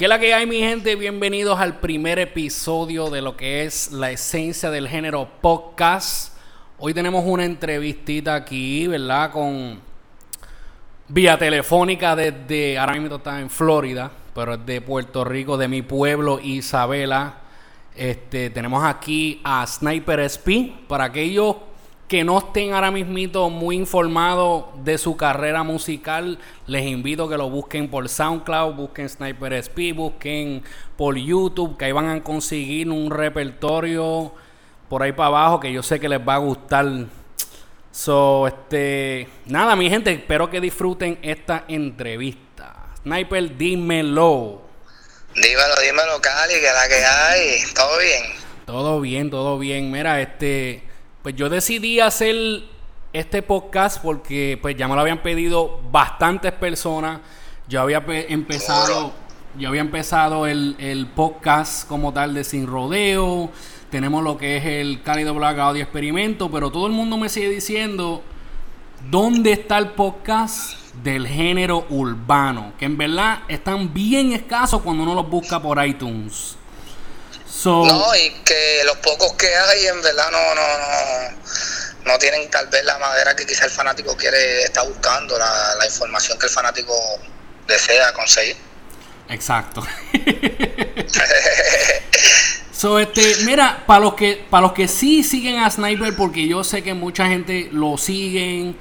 ¿Qué la que hay, mi gente? Bienvenidos al primer episodio de lo que es la esencia del género podcast. Hoy tenemos una entrevistita aquí, ¿verdad? Con vía telefónica desde, ahora mismo está en Florida, pero es de Puerto Rico, de mi pueblo, Isabela. Este, tenemos aquí a Sniper SP. Para aquellos que no estén ahora mismito muy informados de su carrera musical, les invito a que lo busquen por SoundCloud, busquen Sniper SP, busquen por YouTube, que ahí van a conseguir un repertorio por ahí para abajo que yo sé que les va a gustar. So, este, nada, mi gente, espero que disfruten esta entrevista. Sniper, dímelo. Dímelo, dímelo, Cali, que la que hay, todo bien. Todo bien, todo bien. Mira, este, pues yo decidí hacer este podcast porque pues ya me lo habían pedido bastantes personas. Yo había empezado, yo había empezado el, podcast como tal de Sin Rodeo. Tenemos lo que es el Cálido Black Audio Experimento, pero todo el mundo me sigue diciendo dónde está el podcast del género urbano, que en verdad están bien escasos cuando uno los busca por iTunes no, y que los pocos que hay en verdad no, no, no, no tienen tal vez la madera que quizá el fanático quiere, está buscando, la, la información que el fanático desea conseguir. Exacto. so, este, mira, para los que para los que sí siguen a Sniper, porque yo sé que mucha gente lo siguen,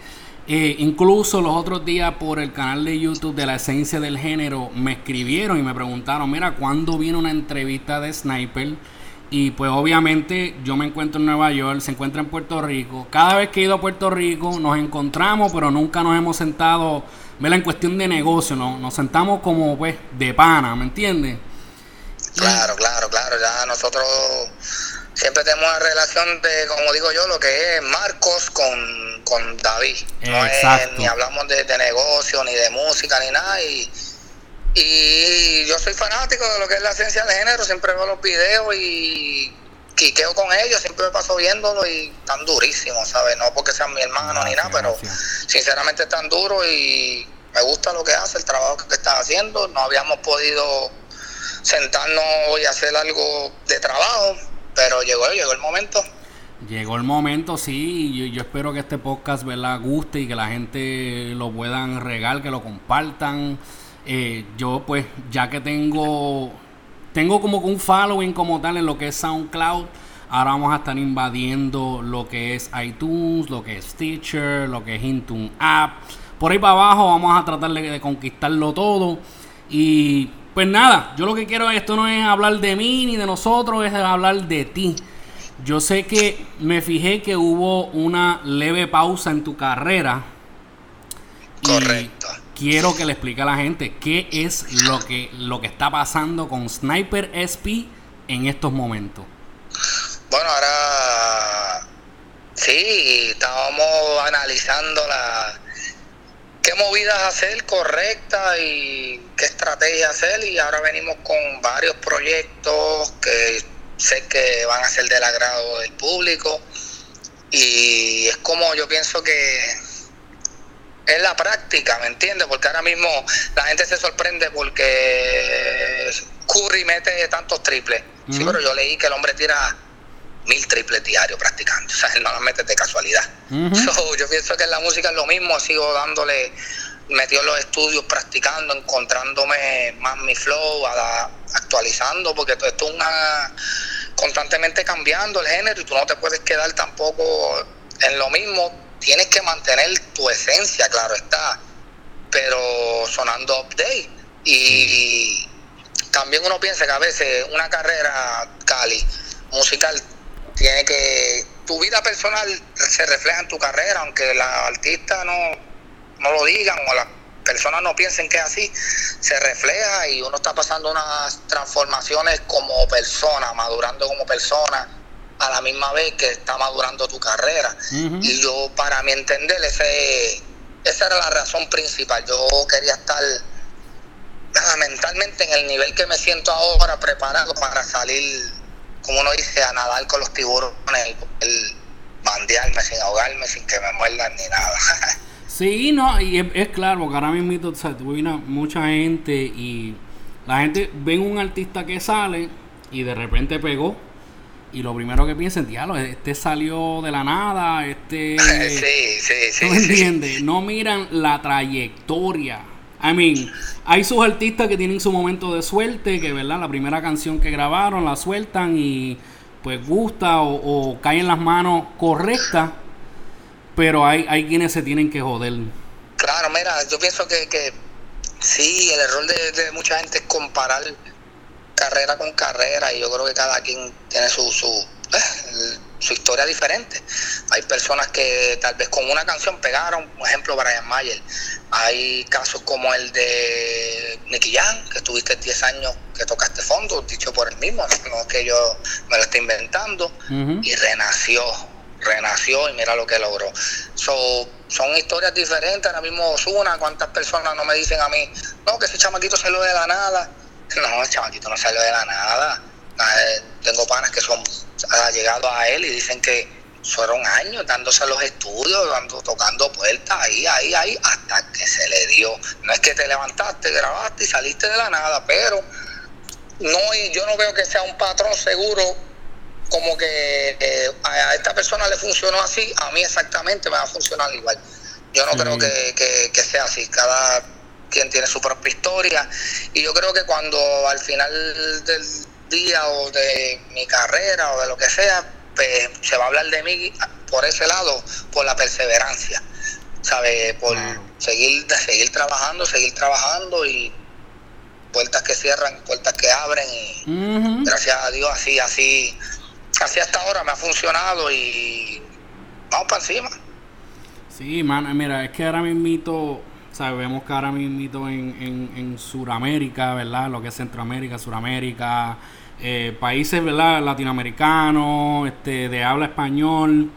eh, incluso los otros días por el canal de YouTube de la esencia del género me escribieron y me preguntaron, mira, ¿cuándo viene una entrevista de Sniper? Y pues obviamente yo me encuentro en Nueva York, se encuentra en Puerto Rico. Cada vez que he ido a Puerto Rico nos encontramos, pero nunca nos hemos sentado, ¿verdad? En cuestión de negocio, ¿no? Nos sentamos como pues de pana, ¿me entiendes? Claro, claro, claro. Ya nosotros siempre tenemos una relación de, como digo yo, lo que es Marcos con, con David. No es, ni hablamos de, negocio, ni de música, ni nada. Y, y yo soy fanático de lo que es la esencia del género, siempre veo los videos y quiqueo con ellos, siempre me paso viéndolo y tan durísimos, ¿sabes? No porque sean mi hermano ni nada, pero sinceramente están duros y me gusta lo que hace, el trabajo que está haciendo. No habíamos podido sentarnos y hacer algo de trabajo, pero llegó, llegó el momento. Llegó el momento, sí, yo, yo espero que este podcast ¿verdad? guste y que la gente lo puedan regar, que lo compartan. Eh, yo pues ya que tengo tengo como un following como tal en lo que es SoundCloud, ahora vamos a estar invadiendo lo que es iTunes, lo que es Stitcher, lo que es Intune App. Por ahí para abajo vamos a tratar de, de conquistarlo todo y pues nada, yo lo que quiero, esto no es hablar de mí ni de nosotros, es hablar de ti. Yo sé que me fijé que hubo una leve pausa en tu carrera. Correcto. quiero que le explique a la gente qué es lo que, lo que está pasando con Sniper SP en estos momentos. Bueno, ahora sí, estábamos analizando la, qué movidas hacer correctas y qué estrategia hacer y ahora venimos con varios proyectos que sé que van a ser del agrado del público y es como yo pienso que es la práctica, ¿me entiendes? Porque ahora mismo la gente se sorprende porque Curry mete tantos triples. Sí, pero yo leí que el hombre tira mil triples diarios practicando. O sea, él no los mete de casualidad. yo pienso que en la música es lo mismo, sigo dándole, metido en los estudios, practicando, encontrándome más mi flow, actualizando, porque esto es una constantemente cambiando el género y tú no te puedes quedar tampoco en lo mismo. Tienes que mantener tu esencia, claro está, pero sonando update. Y también uno piensa que a veces una carrera, Cali, musical, tiene que tu vida personal se refleja en tu carrera, aunque la artista no, no lo digan o las personas no piensen que es así, se refleja y uno está pasando unas transformaciones como persona, madurando como persona a la misma vez que está madurando tu carrera. Y yo, para mi entender, ese, esa era la razón principal. Yo quería estar mentalmente en el nivel que me siento ahora, preparado para salir como uno dice, a nadar con los tiburones, el bandearme sin ahogarme, sin que me muerdan ni nada. sí, no, y es, claro, porque ahora mismo o sea, mucha gente y La gente ve un artista que sale y de repente pegó. Y lo primero que piensan, diablo, este salió de la nada, este... Sí, sí, sí. ¿Tú me entiendes? No miran la trayectoria. I mean, hay sus artistas que tienen su momento de suerte, que verdad, la primera canción que grabaron la sueltan y pues gusta o, cae en las manos correctas, pero hay, hay quienes se tienen que joder. Claro, mira, yo pienso que, que sí, el error de, mucha gente es comparar carrera con carrera y yo creo que cada quien tiene su, su, eh, su historia diferente. Hay personas que tal vez con una canción pegaron, por ejemplo Brian Mayer. Hay casos como el de Nicky Jam, que estuviste 10 años que tocaste fondo, dicho por él mismo, no es que yo me lo esté inventando, y renació renació y mira lo que logró. son historias diferentes. Ahora mismo Osuna, ¿cuántas personas no me dicen a mí, no, que ese chamaquito salió de la nada? No, el chamaquito no salió de la nada. Tengo panas que son allegados a él y dicen que fueron años dándose los estudios, dando, tocando puertas ahí, ahí, ahí, hasta que se le dio. No es que te levantaste, grabaste y saliste de la nada, pero no, yo no veo que sea un patrón seguro como que eh, a esta persona le funcionó así, a mí exactamente me va a funcionar igual. Yo no creo que, sea así, cada quien tiene su propia historia y yo creo que cuando al final del día o de mi carrera o de lo que sea, pues se va a hablar de mí por ese lado, por la perseverancia, ¿sabes? Por seguir, seguir trabajando, seguir trabajando y puertas que cierran, puertas que abren y gracias a Dios así, así así hasta ahora me ha funcionado y vamos para encima. Sí, man, mira, es que ahora mismo, sabemos que ahora mismo en, en, en Sudamérica, ¿verdad? Lo que es Centroamérica, Suramérica, eh, países, ¿verdad? Latinoamericanos, este, de habla español,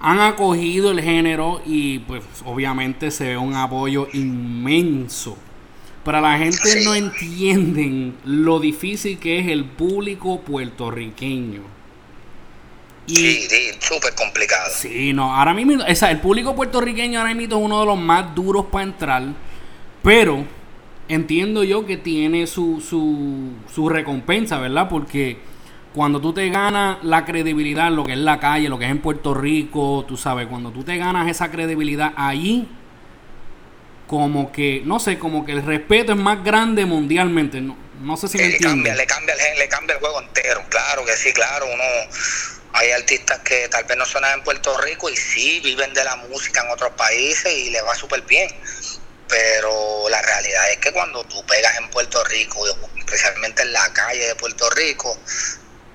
han acogido el género y pues obviamente se ve un apoyo inmenso para la gente no entienden lo difícil que es el público puertorriqueño. Y, sí, sí, súper complicado. Sí, no, ahora mismo, o sea, el público puertorriqueño ahora mismo es uno de los más duros para entrar, pero entiendo yo que tiene su, su, su recompensa, ¿verdad? Porque cuando tú te ganas la credibilidad, lo que es la calle, lo que es en Puerto Rico, tú sabes, cuando tú te ganas esa credibilidad ahí, como que, no sé, como que el respeto es más grande mundialmente. No, no sé si me le cambia, le cambia, el, le cambia el juego entero. Claro que sí, claro. Uno, hay artistas que tal vez no suenan en Puerto Rico y sí viven de la música en otros países y le va súper bien. Pero la realidad es que cuando tú pegas en Puerto Rico, especialmente en la calle de Puerto Rico,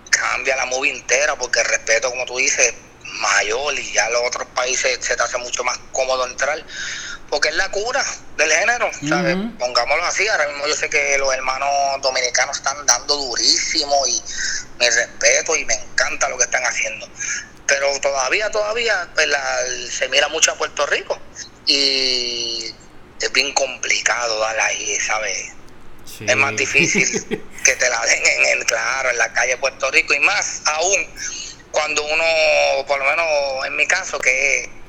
cambia la movie entera porque el respeto, como tú dices, mayor y ya los otros países se te hace mucho más cómodo entrar porque es la cura del género, ¿sabes? Pongámoslo así, ahora mismo yo sé que los hermanos dominicanos están dando durísimo y mi respeto y me encanta lo que están haciendo. Pero todavía, todavía pues, se mira mucho a Puerto Rico y es bien complicado darla ahí, ¿sabes? Es más difícil que te la den en el, claro, en la calle de Puerto Rico y más aún cuando uno, por lo menos en mi caso, que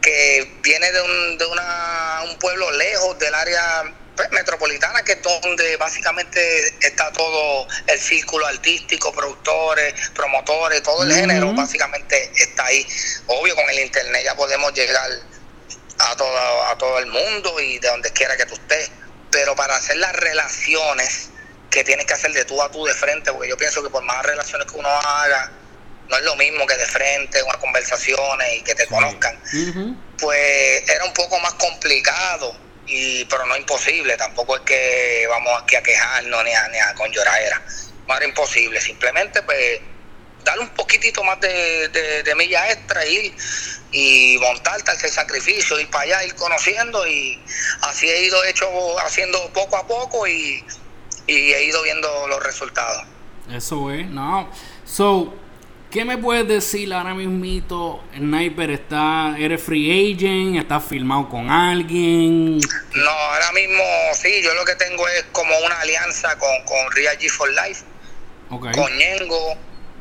que viene de un, de una, un pueblo lejos del área pues, metropolitana, que es donde básicamente está todo el círculo artístico, productores, promotores, todo el género básicamente está ahí. Obvio, con el internet ya podemos llegar a todo, a todo el mundo y de donde quiera que tú estés, pero para hacer las relaciones que tienes que hacer de tú a tú de frente, porque yo pienso que por más relaciones que uno haga, no es lo mismo que de frente, unas conversaciones y que te conozcan. Pues era un poco más complicado, y pero no imposible. Tampoco es que vamos aquí a quejarnos ni a, ni a con lloradera. No era imposible. Simplemente, pues, darle un poquitito más de, de, milla extra, ir y montarte ese sacrificio, ir para allá, ir conociendo y así he ido hecho haciendo poco a poco y, y he ido viendo los resultados. Eso es, no. So, ¿Qué me puedes decir ahora mismo? Sniper está, eres free agent, estás filmado con alguien. No, ahora mismo sí, yo lo que tengo es como una alianza con, con Real G for Life, con Ñengo,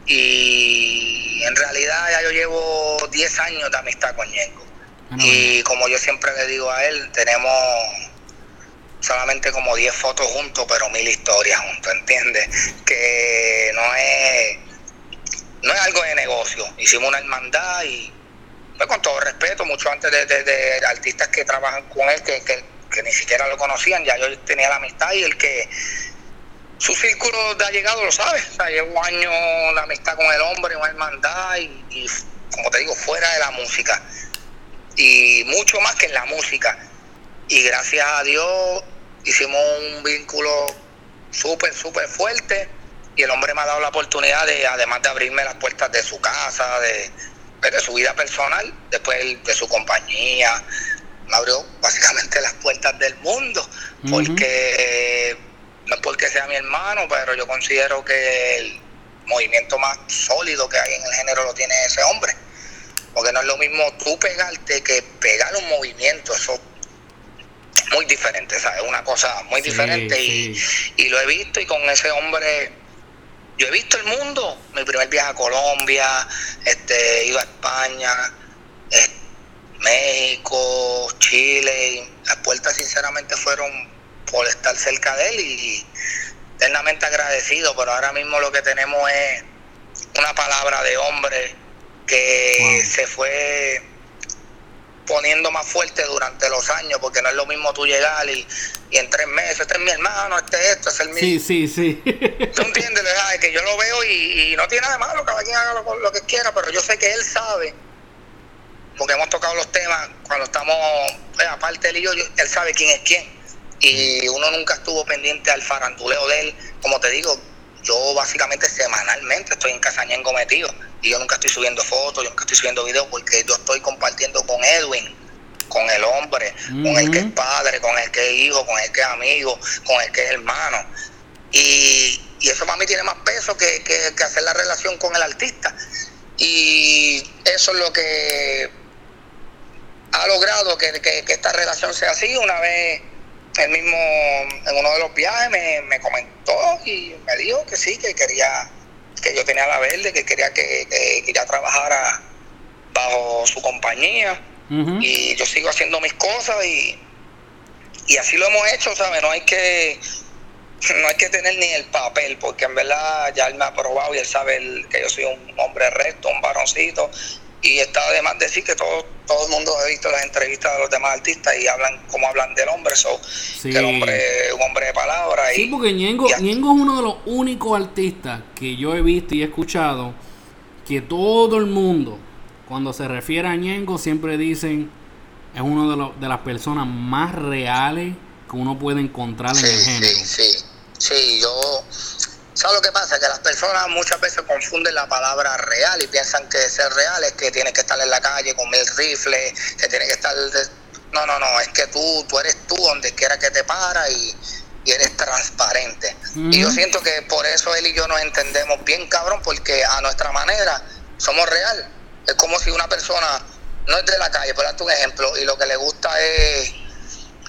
y en realidad ya yo llevo 10 años de amistad con Ñengo. y como yo siempre le digo a él, tenemos solamente como 10 fotos juntos, pero mil historias juntos, ¿entiendes? Que no es, no es algo de negocio. Hicimos una hermandad y, pues, con todo respeto, mucho antes de, artistas que trabajan con él, que, que, ni siquiera lo conocían, ya yo tenía la amistad y el que su círculo de llegado lo sabe. O sea, llevo años de amistad con el hombre, una hermandad y, y, como te digo, fuera de la música. Y mucho más que en la música y gracias a Dios hicimos un vínculo súper, súper fuerte y el hombre me ha dado la oportunidad de, además de abrirme las puertas de su casa, de, pues, de su vida personal, después de su compañía, me abrió básicamente las puertas del mundo, porque no es porque sea mi hermano, pero yo considero que el movimiento más sólido que hay en el género lo tiene ese hombre. Porque no es lo mismo tú pegarte que pegar un movimiento, eso muy diferente, ¿sabes? Una cosa muy diferente y, y, lo he visto y con ese hombre, yo he visto el mundo, mi primer viaje a Colombia, este, iba a España, México, Chile, y las puertas sinceramente fueron por estar cerca de él y eternamente agradecido, pero ahora mismo lo que tenemos es una palabra de hombre que se fue poniendo más fuerte durante los años, porque no es lo mismo tú llegar y, en tres meses, este es mi hermano, este es esto, este es el mío. Sí, sí, sí. ¿Tú entiendes? Que yo lo veo y, no tiene nada de malo, cada quien haga lo, que quiera, pero yo sé que él sabe, porque hemos tocado los temas cuando estamos, pues, aparte él y yo, él sabe quién es quién. Y uno nunca estuvo pendiente al faranduleo de él. Como te digo, yo básicamente semanalmente estoy en Casañengo metido y yo nunca estoy subiendo fotos, yo nunca estoy subiendo videos porque yo estoy compartiendo con Edwin, con el hombre, con el que es padre, con el que es hijo, con el que es amigo, con el que es hermano. Y, eso para mí tiene más peso que, que, hacer la relación con el artista. Y eso es lo que ha logrado que, que esta relación sea así. Una vez él mismo en uno de los viajes me, me comentó y me dijo que sí, que quería que yo tenía la verde, que quería que, que quería trabajar bajo su compañía y yo sigo haciendo mis cosas y, y así lo hemos hecho, ¿sabes? No hay que no hay que tener ni el papel, porque en verdad ya él me ha probado y él sabe que yo soy un hombre recto, un varoncito, y está además decir que todo, todo el mundo ha visto las entrevistas de los demás artistas y hablan como hablan del hombre, so, que el hombre es un hombre de palabra. Sí, porque Ñengo, es uno de los únicos artistas que yo he visto y he escuchado que todo el mundo, cuando se refiere a Ñengo, siempre dicen es uno de, los, de las personas más reales que uno puede encontrar en el género. Sí, sí, sí, yo ¿Sabes lo que pasa? Que las personas muchas veces confunden la palabra real y piensan que ser real es que tienes que estar en la calle con mil rifles, que tienes que estar... No, no, no, es que tú, tú eres tú donde quiera que te para y, eres transparente. Y yo siento que por eso él y yo nos entendemos bien, cabrón, porque a nuestra manera somos real. Es como si una persona no es de la calle, por darte un ejemplo, y lo que le gusta es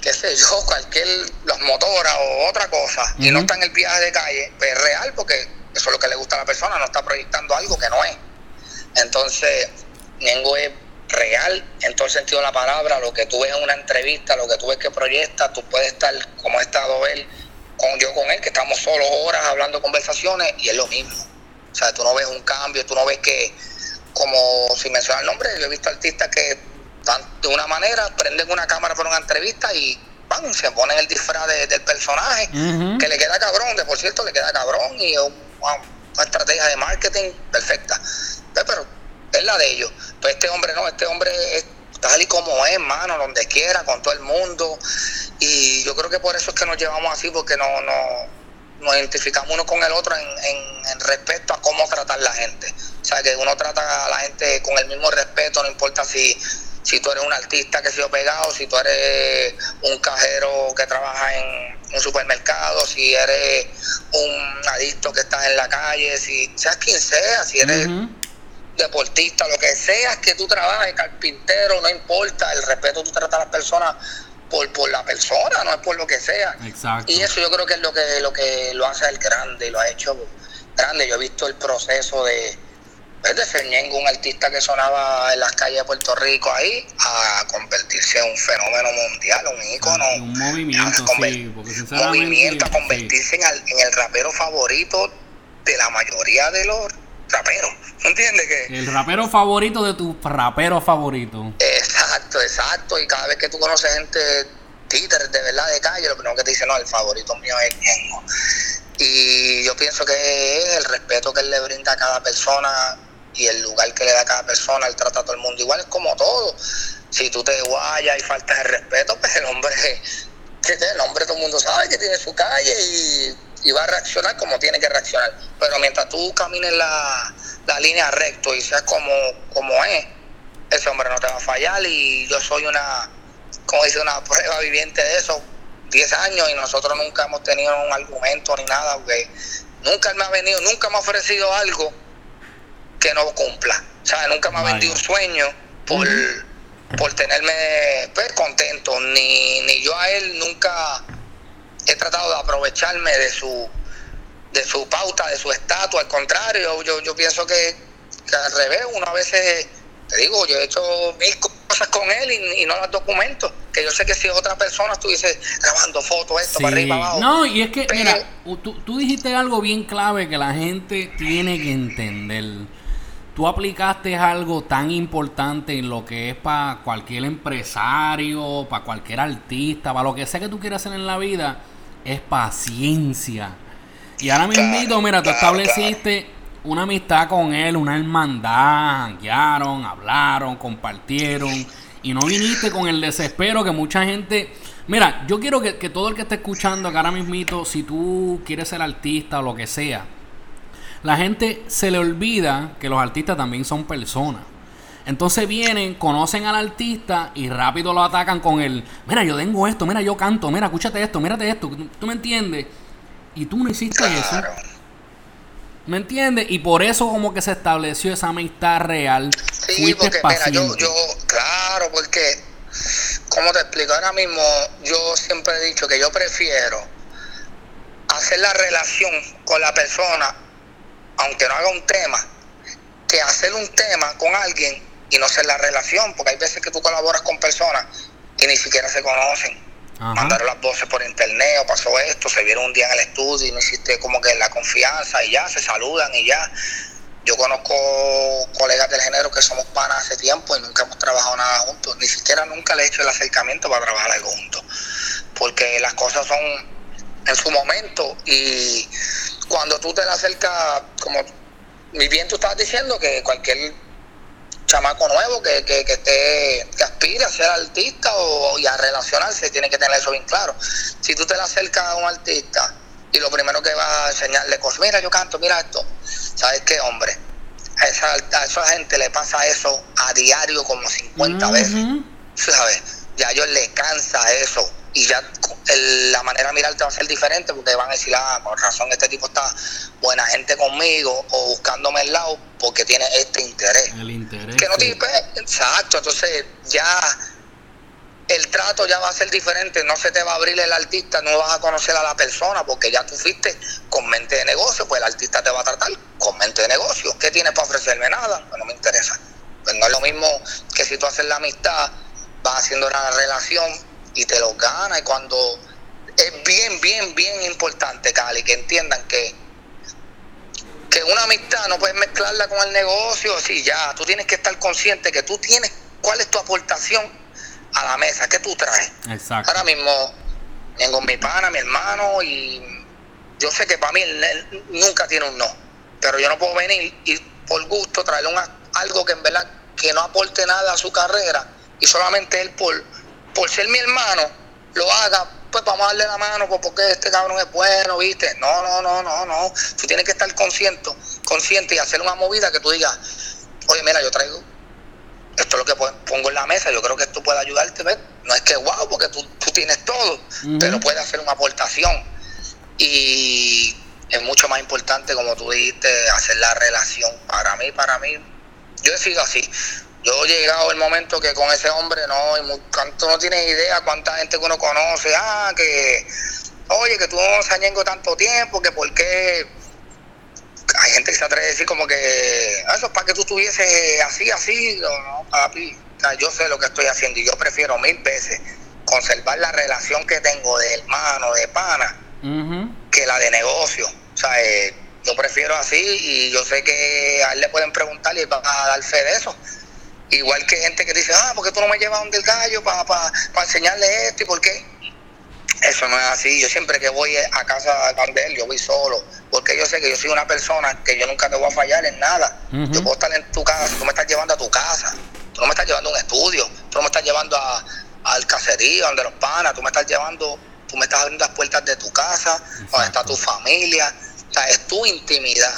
qué sé yo, cualquier, los motoras o otra cosa, y no está en el viaje de calle, pues es real porque eso es lo que le gusta a la persona, no está proyectando algo que no es. Entonces, Nengo es real en todo el sentido de la palabra, lo que tú ves en una entrevista, lo que tú ves que proyecta, tú puedes estar como ha estado él, con yo con él, que estamos solo horas hablando conversaciones, y es lo mismo. O sea, tú no ves un cambio, tú no ves que, como si menciona el nombre, yo he visto artistas que de una manera, prenden una cámara para una entrevista y ¡pam! se ponen el disfraz del personaje, que le queda cabrón, de por cierto le queda cabrón y una estrategia de marketing perfecta. Pero es la de ellos. Pues este hombre no, este hombre es tal y como es, hermano, donde quiera, con todo el mundo. Y yo creo que por eso es que nos llevamos así, porque no, no nos identificamos uno con el otro en, en, en, respecto a cómo tratar la gente. O sea, que uno trata a la gente con el mismo respeto, no importa si si tú eres un artista que ha sido pegado, si tú eres un cajero que trabaja en un supermercado, si eres un adicto que estás en la calle, si seas quien sea, si eres deportista, lo que seas que tú trabajes, carpintero, no importa, el respeto tú tratas a las personas por, por la persona, no es por lo que sea. Y eso yo creo que es lo que lo que lo hace el grande, lo ha hecho grande. Yo he visto el proceso de pues, de ser un artista que sonaba en las calles de Puerto Rico ahí, a convertirse en un fenómeno mundial, un ícono. Un movimiento, sí, porque movimiento a convertirse en, el, en el rapero favorito de la mayoría de los raperos. ¿Entiendes? Que, el rapero favorito de tu rapero favorito. Exacto, exacto. Y cada vez que tú conoces gente títeres de verdad de calle, lo primero que te dice, no, el favorito mío es Ñengo. Y yo pienso que es el respeto que él le brinda a cada persona y el lugar que le da a cada persona, él trata a todo el mundo igual, es como todo. Si tú te guayas y faltas el respeto, pues el hombre, el hombre todo el mundo sabe que tiene su calle y, va a reaccionar como tiene que reaccionar. Pero mientras tú camines la, la línea recto y seas como, como es, ese hombre no te va a fallar y yo soy una como dice, una prueba viviente de eso, 10 años y nosotros nunca hemos tenido un argumento ni nada, porque nunca me ha venido, nunca me ha ofrecido algo que no cumpla. O sea, nunca me ha vendido un sueño por, por tenerme pues, contento, ni, ni yo a él nunca he tratado de aprovecharme de su de su pauta, de su estatus, al contrario, yo, yo pienso que, que al revés, uno a veces te digo, yo he hecho mil cosas con él y, no las documento. Que yo sé que si otra persona estuviese grabando fotos, esto para arriba, abajo. No, y es que, mira, tú, tú dijiste algo bien clave que la gente tiene que entender. Tú aplicaste algo tan importante en lo que es para cualquier empresario, para cualquier artista, para lo que sea que tú quieras hacer en la vida, es paciencia. Y ahora mismo, mira, tú estableciste una amistad con él, una hermandad, guiaron, hablaron, compartieron y no viniste con el desespero que mucha gente... Mira, yo quiero que, todo el que esté escuchando que ahora mismito, si tú quieres ser artista o lo que sea, la gente se le olvida que los artistas también son personas. Entonces vienen, conocen al artista y rápido lo atacan con el, mira, yo tengo esto, mira, yo canto, mira, escúchate esto, mírate esto, ¿tú me entiendes? Y tú no hiciste eso. ¿Me entiendes? Y por eso como que se estableció esa amistad real. Sí, porque mira, yo, yo, claro, porque, como te explico ahora mismo, yo siempre he dicho que yo prefiero hacer la relación con la persona, aunque no haga un tema, que hacer un tema con alguien y no hacer la relación, porque hay veces que tú colaboras con personas y ni siquiera se conocen. Mandaron las voces por internet o pasó esto, se vieron un día en el estudio y no existe como que la confianza y ya se saludan y ya. Yo conozco colegas del género que somos panas hace tiempo y nunca hemos trabajado nada juntos, ni siquiera nunca le he hecho el acercamiento para trabajar algo juntos, porque las cosas son en su momento y cuando tú te la acercas, como mi bien tú estabas diciendo, que cualquier chamaco nuevo que, que, que, esté, que aspire a ser artista o, y a relacionarse, tiene que tener eso bien claro. Si tú te le acercas a un artista y lo primero que va a enseñarle cosas, mira, yo canto, mira esto, ¿sabes qué, hombre? A esa, a esa gente le pasa eso a diario como 50 veces, ¿sabes? Ya a ellos les cansa eso y ya la manera de mirarte va a ser diferente porque van a decir, ah, por razón este tipo está buena gente conmigo o buscándome el lado porque tiene este interés. El interés. Que no tiene, exacto, entonces ya el trato ya va a ser diferente, no se te va a abrir el artista, no vas a conocer a la persona porque ya tú fuiste con mente de negocio, pues el artista te va a tratar con mente de negocio. ¿Qué tienes para ofrecerme? Nada, pues no me interesa. Pues no es lo mismo que si tú haces la amistad, vas haciendo la relación y te lo gana. Y cuando es bien, bien, bien importante, Cali, que entiendan que, que una amistad no puedes mezclarla con el negocio. Sí, ya, tú tienes que estar consciente que tú tienes cuál es tu aportación a la mesa, que tú traes. Exacto. Ahora mismo tengo mi pana, mi hermano, y yo sé que para mí él, nunca tiene un no, pero yo no puedo venir y por gusto traerle algo que en verdad que no aporte nada a su carrera y solamente él por por ser mi hermano, lo haga, pues vamos a darle la mano, pues porque este cabrón es bueno, ¿viste? No, no, no, no, no. Tú tienes que estar consciente, consciente y hacer una movida que tú digas, oye, mira, yo traigo esto es lo que pongo en la mesa, yo creo que esto puede ayudarte, ¿ves? No es que wow, porque tú, tienes todo, pero puede hacer una aportación. Y es mucho más importante, como tú dijiste, hacer la relación. Para mí, para mí, yo he sido así yo he llegado el momento que con ese hombre no, tú no tienes idea cuánta gente que uno conoce, ah, que, oye, que tú no Ñengo tanto tiempo, que por qué hay gente que se atreve a decir como que ah, eso es para que tú estuviese así, así, no, no, papi. O sea, yo sé lo que estoy haciendo y yo prefiero mil veces conservar la relación que tengo de hermano, de pana, que la de negocio. O sea, eh, yo prefiero así y yo sé que a él le pueden preguntar y él va a dar fe de eso. Igual que gente que dice, ah, ¿por qué tú no me llevas donde el gallo para pa, pa enseñarle esto y por qué? Eso no es así. Yo siempre que voy a casa de él, yo voy solo. Porque yo sé que yo soy una persona que yo nunca te voy a fallar en nada. Yo puedo estar en tu casa, tú me estás llevando a tu casa. Tú no me estás llevando a un estudio. Tú no me estás llevando a, al caserío, donde los panas. Tú me estás llevando, tú me estás abriendo las puertas de tu casa, donde está tu familia. O sea, es tu intimidad.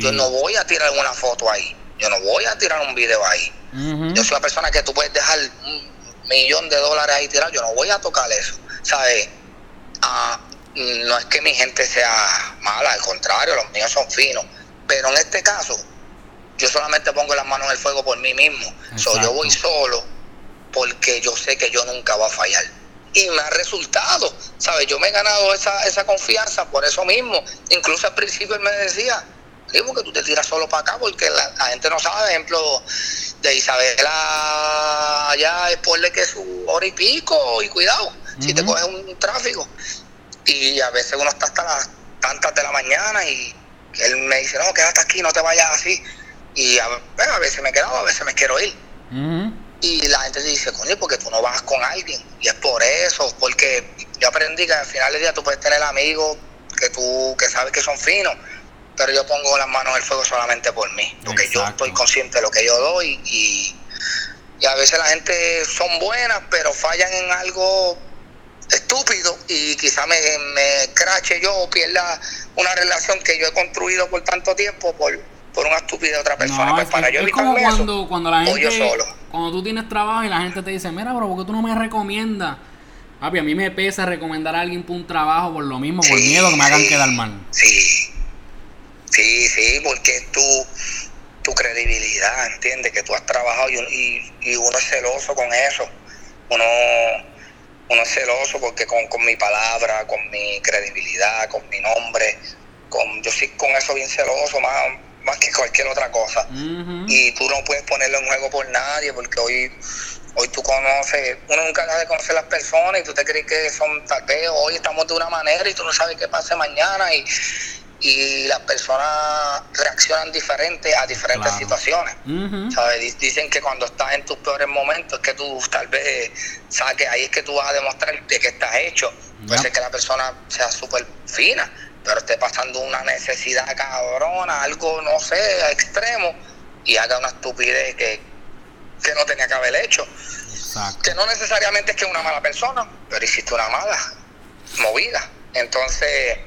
Yo no voy a tirar una foto ahí. Yo no voy a tirar un video ahí. Yo soy una persona que tú puedes dejar un millón de dólares ahí tirado. Yo no voy a tocar eso. ¿sabes? Ah, no es que mi gente sea mala, al contrario, los míos son finos. Pero en este caso, yo solamente pongo las manos en el fuego por mí mismo. yo voy solo porque yo sé que yo nunca voy a fallar. Y me ha resultado, ¿sabes? Yo me he ganado esa, esa confianza por eso mismo. Incluso al principio él me decía, digo que tú te tiras solo para acá porque la, gente no sabe, ejemplo, de Isabela allá es porle que su hora y pico y cuidado si te coges un tráfico. Y a veces uno está hasta las tantas de la mañana y él me dice, no, quédate aquí, no te vayas así. Y a, a veces me quedo, a veces me quiero ir. Y la gente dice, coño, porque tú no vas con alguien. Y es por eso, porque yo aprendí que al final del día tú puedes tener amigos que tú que sabes que son finos, pero yo pongo las manos en el fuego solamente por mí, porque yo estoy consciente de lo que yo doy y, y a veces la gente son buenas, pero fallan en algo estúpido y quizá me, me crache yo o pierda una relación que yo he construido por tanto tiempo por, por una estupidez de otra persona. pues para yo es como cuando, cuando la gente, solo. cuando tú tienes trabajo y la gente te dice, mira, bro, ¿por qué tú no me recomiendas? Papi, a mí me pesa recomendar a alguien por un trabajo por lo mismo, por miedo que me hagan quedar mal. Sí, sí, sí, porque tú, tu credibilidad, ¿entiendes? Que tú has trabajado y, y, y uno es celoso con eso. Uno uno es celoso porque con, mi palabra, con mi credibilidad, con mi nombre, con yo soy con eso bien celoso, más, más que cualquier otra cosa. Y tú no puedes ponerlo en juego por nadie porque hoy hoy tú conoces, uno nunca deja de conocer las personas y tú te crees que son tal vez hoy estamos de una manera y tú no sabes qué pase mañana y, y las personas reaccionan diferente a diferentes situaciones. Dicen que cuando estás en tus peores momentos es que tú tal vez saques, ahí es que tú vas a demostrar de que estás hecho. Puede ser que la persona sea súper fina, pero esté pasando una necesidad cabrona, algo, no sé, extremo, y haga una estupidez que, que no tenía que haber hecho. Que no necesariamente es que es una mala persona, pero hiciste una mala movida. Entonces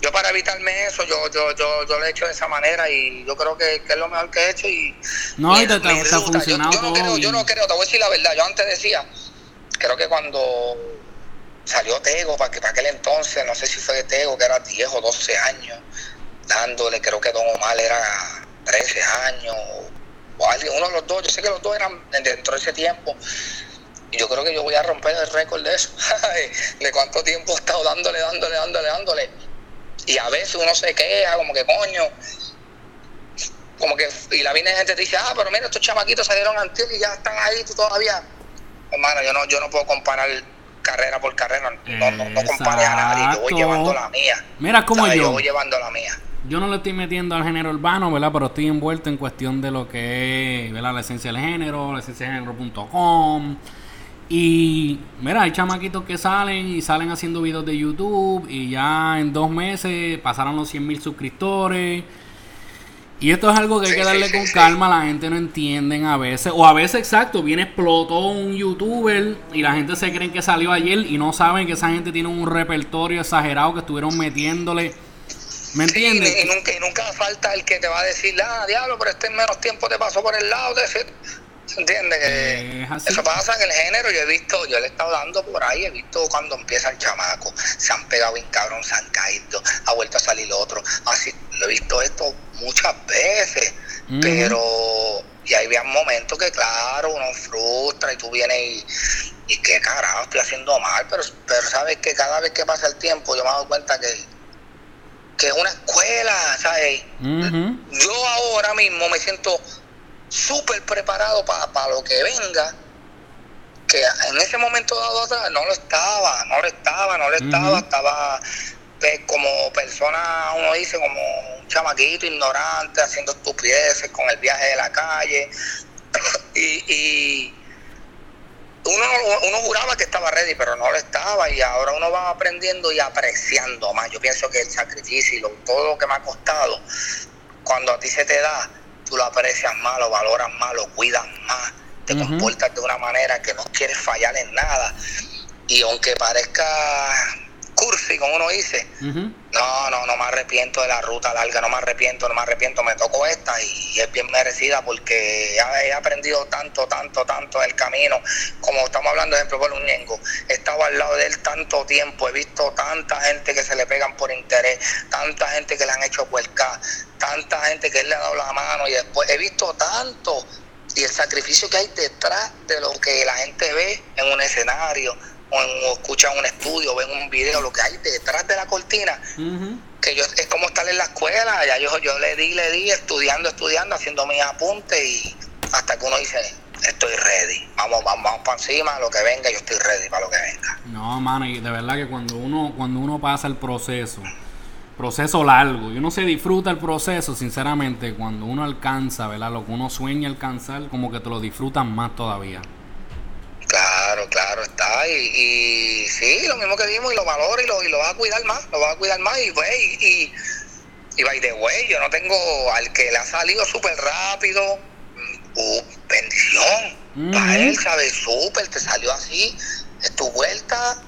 yo para evitarme eso, yo, yo, yo, yo lo he hecho de esa manera y yo creo que, es lo mejor que he hecho y... No, y te, ha funcionado yo, no creo, yo no creo, te voy a decir la verdad, yo antes decía, creo que cuando salió Tego, para, que, para aquel entonces, no sé si fue de Tego, que era 10 o 12 años, dándole, creo que Don Omar era 13 años, o alguien, uno de los dos, yo sé que los dos eran dentro de ese tiempo, y yo creo que yo voy a romper el récord de eso, de cuánto tiempo he estado dándole, dándole, dándole, dándole y a veces uno se queja, como que coño, como que, y la de gente te dice, ah, pero mira, estos chamaquitos salieron antes y ya están ahí, tú todavía. Hermano, yo no, yo no puedo comparar carrera por carrera, no, no, no compares a nadie, yo voy llevando la mía. Mira como yo. Yo voy llevando la mía. Yo no le estoy metiendo al género urbano, ¿verdad? Pero estoy envuelto en cuestión de lo que es, ¿verdad? La esencia del género, la esencia del género.com y mira, hay chamaquitos que salen y salen haciendo videos de YouTube y ya en dos meses pasaron los 100 mil suscriptores. Y esto es algo que hay que darle con calma, la gente no entienden a veces. O a veces, exacto, viene explotó un youtuber y la gente se cree que salió ayer y no saben que esa gente tiene un repertorio exagerado que estuvieron metiéndole. ¿Me entiendes? y, nunca, y nunca falta el que te va a decir, ah, diablo, pero este en menos tiempo te pasó por el lado. De ese ¿Entiendes? Que eso pasa en el género. Yo he visto, yo le he estado dando por ahí, he visto cuando empieza el chamaco, se han pegado bien cabrón, se han caído, ha vuelto a salir otro. Así, lo he visto esto muchas veces, pero y ahí había momentos que, claro, uno frustra y tú vienes y, y qué carajo, estoy haciendo mal, pero, pero sabes que cada vez que pasa el tiempo yo me doy cuenta que, que es una escuela, ¿sabes? Yo ahora mismo me siento súper preparado para lo que venga, que en ese momento dado atrás no lo estaba, no lo estaba, no lo estaba, estaba pues, como persona, uno dice, como un chamaquito ignorante, haciendo estupideces con el viaje de la calle. y, uno, uno juraba que estaba ready, pero no lo estaba y ahora uno va aprendiendo y apreciando más. Yo pienso que el sacrificio y todo lo que me ha costado, cuando a ti se te da, tú lo aprecias más, lo valoras más, lo cuidas más, te comportas de una manera que no quieres fallar en nada. Y aunque parezca cursi, como uno dice. No, no, no me arrepiento de la ruta larga, no me arrepiento, no me arrepiento. Me tocó esta y es bien merecida porque he aprendido tanto, tanto, tanto el camino. Como estamos hablando, de ejemplo, con un ñengo. He estado al lado de él tanto tiempo, he visto tanta gente que se le pegan por interés, tanta gente que le han hecho puerca, tanta gente que él le ha dado la mano y después he visto tanto y el sacrificio que hay detrás de lo que la gente ve en un escenario o, escuchan un estudio, ven un video, lo que hay detrás de la cortina, que yo es como estar en la escuela, ya yo, yo le di, le di, estudiando, estudiando, haciendo mis apuntes y hasta que uno dice, estoy ready, vamos, vamos, vamos para encima, lo que venga, yo estoy ready para lo que venga. No, mano, y de verdad que cuando uno, cuando uno pasa el proceso, proceso largo, y uno se disfruta el proceso, sinceramente, cuando uno alcanza, ¿verdad? Lo que uno sueña alcanzar, como que te lo disfrutan más todavía. Claro, claro, está. Y, y sí, lo mismo que dimos y lo valora y lo, y lo va a cuidar más, lo va a cuidar más. Y, pues, y, y, by the way, yo no tengo al que le ha salido súper rápido, uh, bendición. Para él, ¿sabes? Súper, te salió así, es tu vuelta.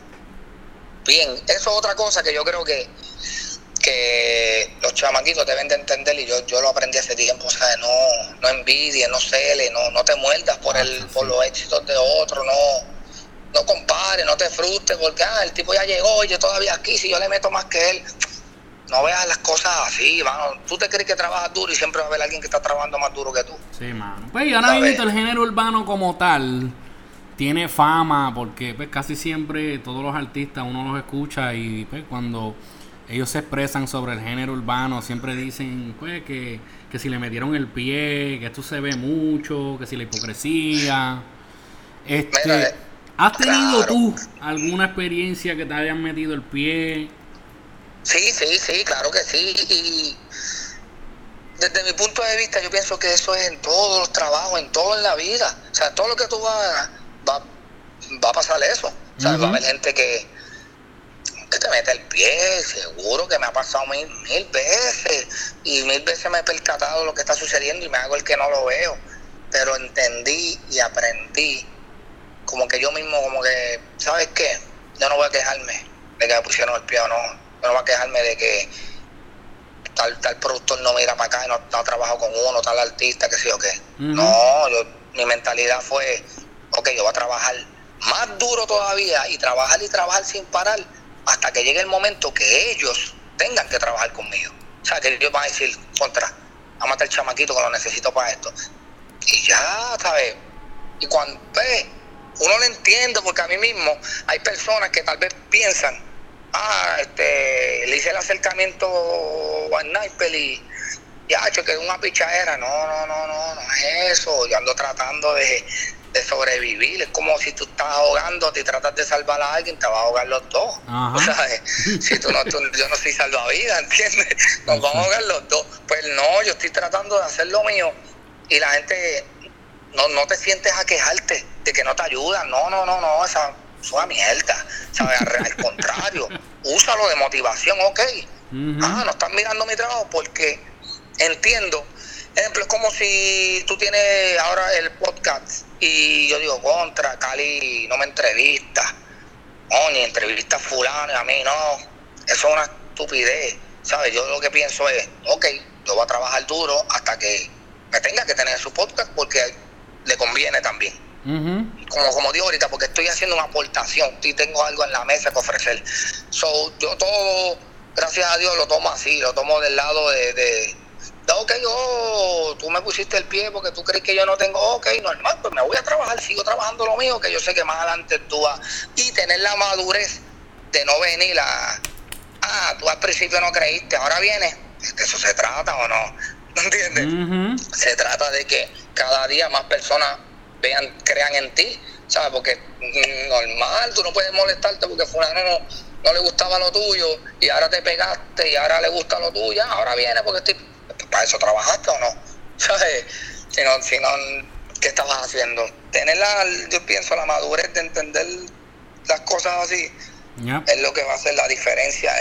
Bien, eso es otra cosa que yo creo que que los chamaquitos deben de entender y yo, yo lo aprendí hace tiempo, sea No, no envidies, no celes, no, no te muerdas por, el, por los éxitos de otro, no, no compares, no te frustres porque ah, el tipo ya llegó y yo todavía aquí, si yo le meto más que él. No veas las cosas así, mano. Tú te crees que trabajas duro y siempre va a haber alguien que está trabajando más duro que tú. Sí, mano. Pues y ahora mismo el género urbano como tal tiene fama porque pues casi siempre todos los artistas uno los escucha y pues cuando ellos se expresan sobre el género urbano, siempre dicen pues, que, si le metieron el pie, que esto se ve mucho, que si la hipocresía. Este, ¿Has tenido tú alguna experiencia que te hayan metido el pie? Sí, sí, sí, claro que sí. Y desde mi punto de vista, yo pienso que eso es en todos los trabajos, en todo en la vida. O sea, todo lo que tú vas, va, va a pasar eso. O sea, va a haber gente que, que te mete el pie, seguro que me ha pasado mil, mil veces y mil veces me he percatado lo que está sucediendo y me hago el que no lo veo, pero entendí y aprendí como que yo mismo como que, ¿sabes qué? Yo no voy a quejarme de que me pusieron el pie o no, yo no voy a quejarme de que tal, tal productor no mira para acá y no, no trabajo con uno, tal artista, que sé yo qué. No, yo, mi mentalidad fue, ok, yo voy a trabajar más duro todavía y trabajar y trabajar sin parar hasta que llegue el momento que ellos tengan que trabajar conmigo. O sea, que ellos van a decir, contra, a matar el chamaquito que lo necesito para esto. Y ya, ¿sabes? Y cuando ve, uno lo entiende, porque a mí mismo hay personas que tal vez piensan, ah, este, le hice el acercamiento a sniper y ya, hecho que es una pichadera. No, no, no, no, no es eso. Yo ando tratando de, de sobrevivir. Es como si tú estás ahogando y tratas de salvar a alguien, te va a ahogar los dos. O sea, si tú no, yo no soy salvavidas, ¿entiendes? Nos vamos a ahogar los dos. Pues no, yo estoy tratando de hacer lo mío y la gente no, no te sientes a quejarte de que no te ayudan. No, no, no, no, esa es una mierda. ¿sabes? Al contrario, úsalo de motivación, ok. Ah, no están mirando mi trabajo porque entiendo ejemplo, es como si tú tienes ahora el podcast y yo digo, contra, Cali no me entrevista. Ni entrevista fulano, a mí no. Eso es una estupidez. ¿Sabes? Yo lo que pienso es, ok, yo voy a trabajar duro hasta que me tenga que tener su podcast porque le conviene también. Como, como digo ahorita, porque estoy haciendo una aportación y tengo algo en la mesa que ofrecer. So, yo todo, gracias a Dios, lo tomo así, lo tomo del lado de tú me pusiste el pie porque tú crees que yo no tengo, ok, normal, pues me voy a trabajar, sigo trabajando lo mío, que yo sé que más adelante tú vas y tener la madurez de no venir a, ah, tú al principio no creíste, ahora viene. De eso se trata o no. ¿No entiendes? Se trata de que cada día más personas vean, crean en ti, ¿sabes? Porque normal, tú no puedes molestarte porque fulano no, no le gustaba lo tuyo y ahora te pegaste y ahora le gusta lo tuyo, ahora viene porque estoy, para eso trabajaste o no, ¿sabes? Si no, si no, ¿qué estabas haciendo? Tener la, yo pienso, la madurez de entender las cosas así es lo que va a hacer la diferencia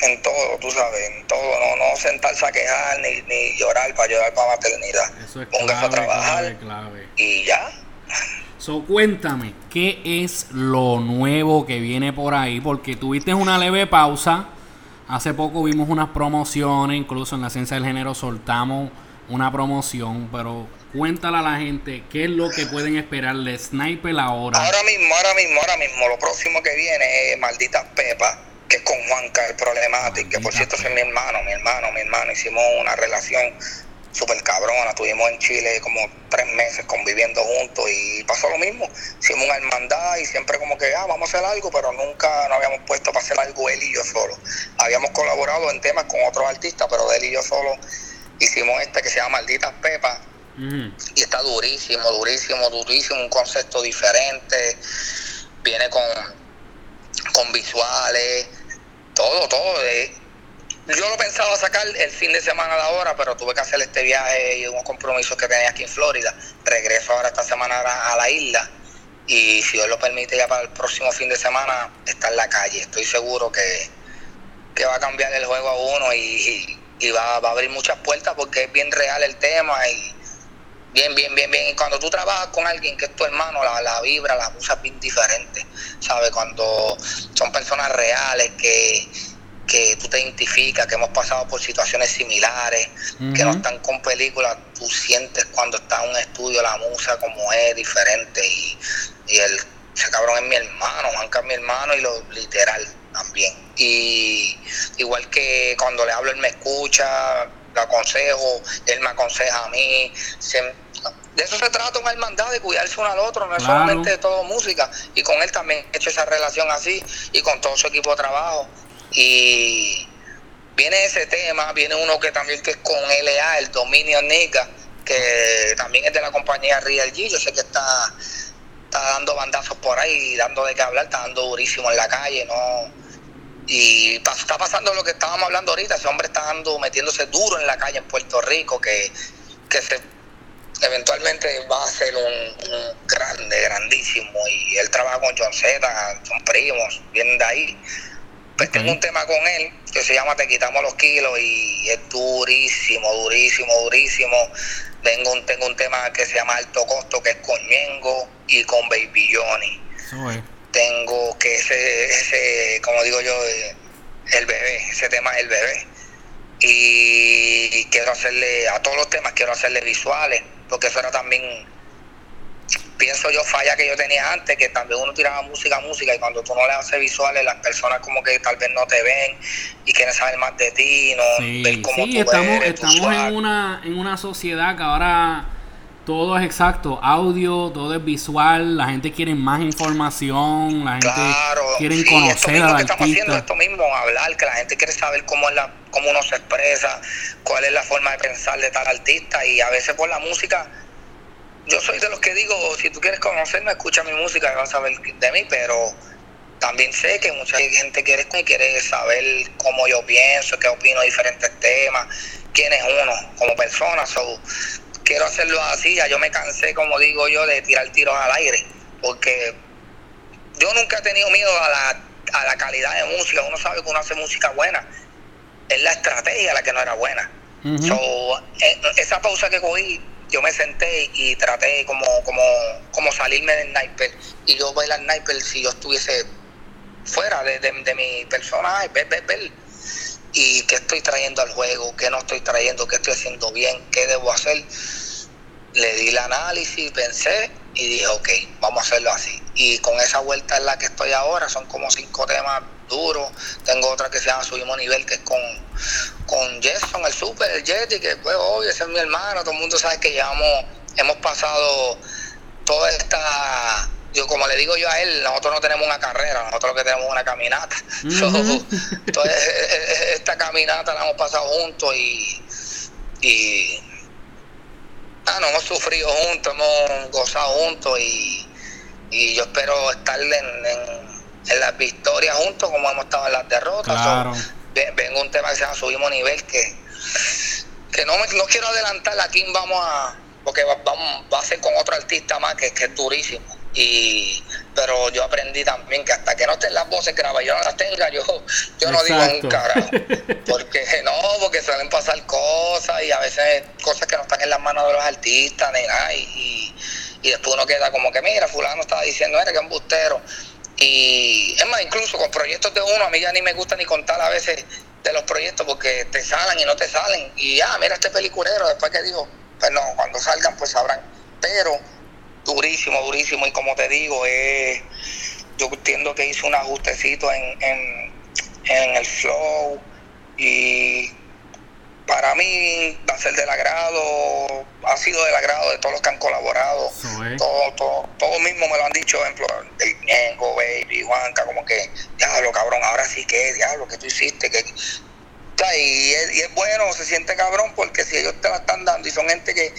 en, todo, tú sabes, en todo, no, no sentarse a quejar ni, ni llorar para llorar para maternidad. Eso es Póngase a trabajar y ya. So, cuéntame, ¿qué es lo nuevo que viene por ahí? Porque tuviste una leve pausa. Hace poco vimos unas promociones, incluso en la ciencia del género soltamos una promoción, pero cuéntale a la gente qué es lo que pueden esperar de Sniper ahora. Ahora mismo, ahora mismo, ahora mismo, lo próximo que viene es Maldita Pepa, que es con Juanca el problemático, que por cierto es mi hermano, mi hermano, mi hermano, hicimos una relación súper cabrona, estuvimos en Chile como tres meses conviviendo juntos y pasó lo mismo, hicimos una hermandad y siempre como que, ah, vamos a hacer algo, pero nunca nos habíamos puesto para hacer algo él y yo solo. Habíamos colaborado en temas con otros artistas, pero él y yo solo hicimos este que se llama Malditas Pepa. Y está durísimo, durísimo, durísimo, un concepto diferente. Viene con, con visuales, todo, todo. Eh. Yo lo pensaba sacar el fin de semana de ahora, pero tuve que hacer este viaje y unos compromisos que tenía aquí en Florida. Regreso ahora esta semana a la isla y si Dios lo permite ya para el próximo fin de semana está en la calle. Estoy seguro que, que va a cambiar el juego a uno y, y va, va, a abrir muchas puertas porque es bien real el tema y bien, bien, bien, bien. Y cuando tú trabajas con alguien que es tu hermano, la, la vibra, la usa bien diferente, ¿sabes? Cuando son personas reales que, que tú te identificas, que hemos pasado por situaciones similares, que no están con películas, tú sientes cuando está en un estudio la musa como es diferente y, y el, ese cabrón es mi hermano, Juanca es mi hermano y lo literal también. Y igual que cuando le hablo, él me escucha, lo aconsejo, él me aconseja a mí. de eso se trata una hermandad, de cuidarse uno al otro, no es solamente de todo música. Y con él también he hecho esa relación así y con todo su equipo de trabajo. Y viene ese tema, viene uno que también que es con LA, el Dominio Nica, que también es de la compañía Real G. Yo sé que está, está dando bandazos por ahí, dando de qué hablar, está dando durísimo en la calle, no y está pasando lo que estábamos hablando ahorita, ese hombre está dando, metiéndose duro en la calle en Puerto Rico, que, que se, eventualmente va a ser un, grande, grandísimo, y él trabaja con John Z, son primos, vienen de ahí. Pues tengo un tema con él que se llama Te quitamos los kilos y es durísimo, durísimo, durísimo. Tengo un, tengo un tema que se llama Alto Costo que es con Ñengo y con Baby Johnny tengo que ese, ese como digo yo, el bebé, ese tema es el bebé. Y quiero hacerle, a todos los temas quiero hacerle visuales, porque eso era también, pienso yo, falla que yo tenía antes, que también uno tiraba música, música, y cuando tú no le haces visuales, las personas como que tal vez no te ven y quieren saber más de ti, no sí, sí, estamos, estamos en una, en una sociedad que ahora todo es exacto, audio, todo es visual, la gente quiere más información, la gente quiere conocer al artista. Estamos haciendo esto mismo, hablar, que la gente quiere saber cómo es la, cómo uno se expresa, cuál es la forma de pensar de tal artista y a veces por la música, yo soy de los que digo, si tú quieres conocerme, escucha mi música y vas a saber de mí, pero también sé que mucha gente quiere, quiere saber cómo yo pienso, qué opino de diferentes temas, quién es uno como persona. So, quiero hacerlo así, ya yo me cansé, como digo yo, de tirar tiros al aire, porque yo nunca he tenido miedo a la, a la calidad de música, uno sabe que uno hace música buena, es la estrategia la que no era buena. Eh, esa pausa que cogí, yo me senté y traté como, como, como salirme del sniper y yo al sniper si yo estuviese fuera de, de, mi personaje, ver, ver, ver y qué estoy trayendo al juego, qué no estoy trayendo, qué estoy haciendo bien, qué debo hacer. Le di el análisis, pensé y dije, ok, vamos a hacerlo así. Y con esa vuelta en la que estoy ahora, son como cinco temas duros. Tengo otra que se llama Subimos Nivel, que es con, con Jason, el Super, el Jetty, que pues obvio, ese es mi hermano, todo el mundo sabe que llevamos, hemos pasado toda esta yo como le digo yo a él, nosotros no tenemos una carrera, nosotros lo que tenemos es una caminata. entonces, esta caminata la hemos pasado juntos y, y ah, nos hemos sufrido juntos, hemos gozado juntos y, y yo espero estar en, en, las victorias juntos como hemos estado en las derrotas. Claro. vengo un tema que se llama Subimos Nivel que, que no, me, no quiero adelantar a quién vamos a porque va, va, a ser con otro artista más que, que es durísimo y pero yo aprendí también que hasta que no estén las voces grabadas yo no las tenga yo yo no digo un carajo. Porque no porque suelen pasar cosas y a veces cosas que no están en las manos de los artistas ni nada y, y, después uno queda como que mira fulano estaba diciendo era que es un bustero y es más incluso con proyectos de uno a mí ya ni me gusta ni contar a veces de los proyectos porque te salen y no te salen. Y ya mira este peliculero después que dijo pues no cuando salgan pues sabrán pero durísimo, durísimo. Y como te digo, eh, yo entiendo que hice un ajustecito en, en, el flow y para mí va a ser del agrado, ha sido del agrado de todos los que han colaborado. Todos todo, todo mismo me lo han dicho, por ejemplo, el Ñengo, Baby, Juanca, como que, diablo, cabrón, ahora sí que, diablo, que tú hiciste, que... Y es, y es bueno, se siente cabrón, porque si ellos te la están dando y son gente que,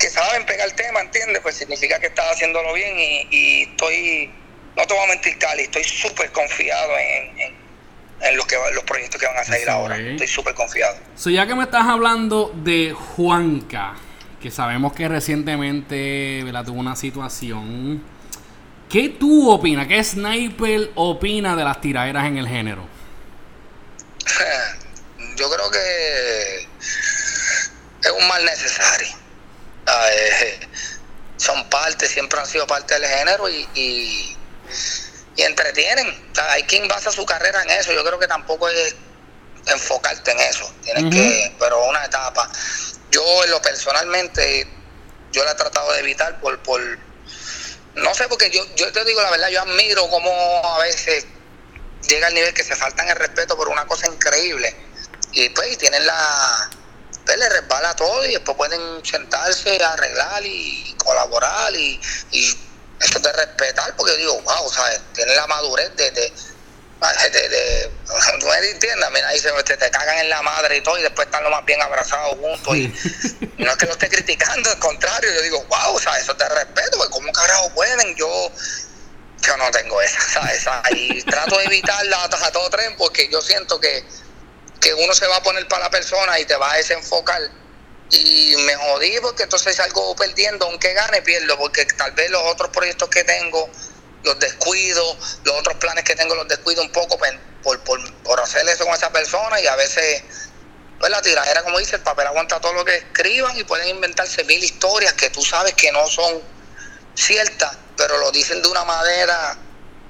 que saben pegar el tema, ¿entiendes? Pues significa que estás haciéndolo bien y, estoy, no te voy a mentir, Cali, estoy súper confiado en, en, los, que, los proyectos que van a salir ahora. Estoy súper confiado. So, ya que me estás hablando de Juanca, que sabemos que recientemente tuvo una situación, ¿qué tú opinas? ¿Qué Sniper opina de las tiraderas en el género? Yo creo que es un mal necesario eh, son parte, siempre han sido parte del género y, y, entretienen. hay quien basa su carrera en eso. Yo creo que tampoco es enfocarte en eso. Tienes que, pero una etapa. Yo en lo personalmente, yo la he tratado de evitar por, por no sé, porque yo, yo te digo la verdad, yo admiro cómo a veces llega al nivel que se faltan el respeto por una cosa increíble. Y pues tienen la, le resbala todo y después pueden sentarse, arreglar y colaborar y, y esto de respetar, porque yo digo, wow, ¿sabes? Tienen la madurez de, de, de, de no me entiendes, mira, ahí se te, te, cagan en la madre y todo, y después están lo más bien abrazados juntos. Y, no es que lo esté criticando, al contrario, yo digo, wow, ¿sabes? Eso te respeto, porque ¿cómo carajo pueden? Yo yo no tengo esa, ¿sabes? Y trato de evitarla a todo tren porque yo siento que que uno se va a poner para la persona y te va a desenfocar. Y me jodí porque entonces salgo perdiendo, aunque gane, pierdo, porque tal vez los otros proyectos que tengo los descuido, los otros planes que tengo los descuido un poco por, por, por hacer eso con esa persona y a veces pues la tiradera, como dice, el papel aguanta todo lo que escriban y pueden inventarse mil historias que tú sabes que no son ciertas, pero lo dicen de una manera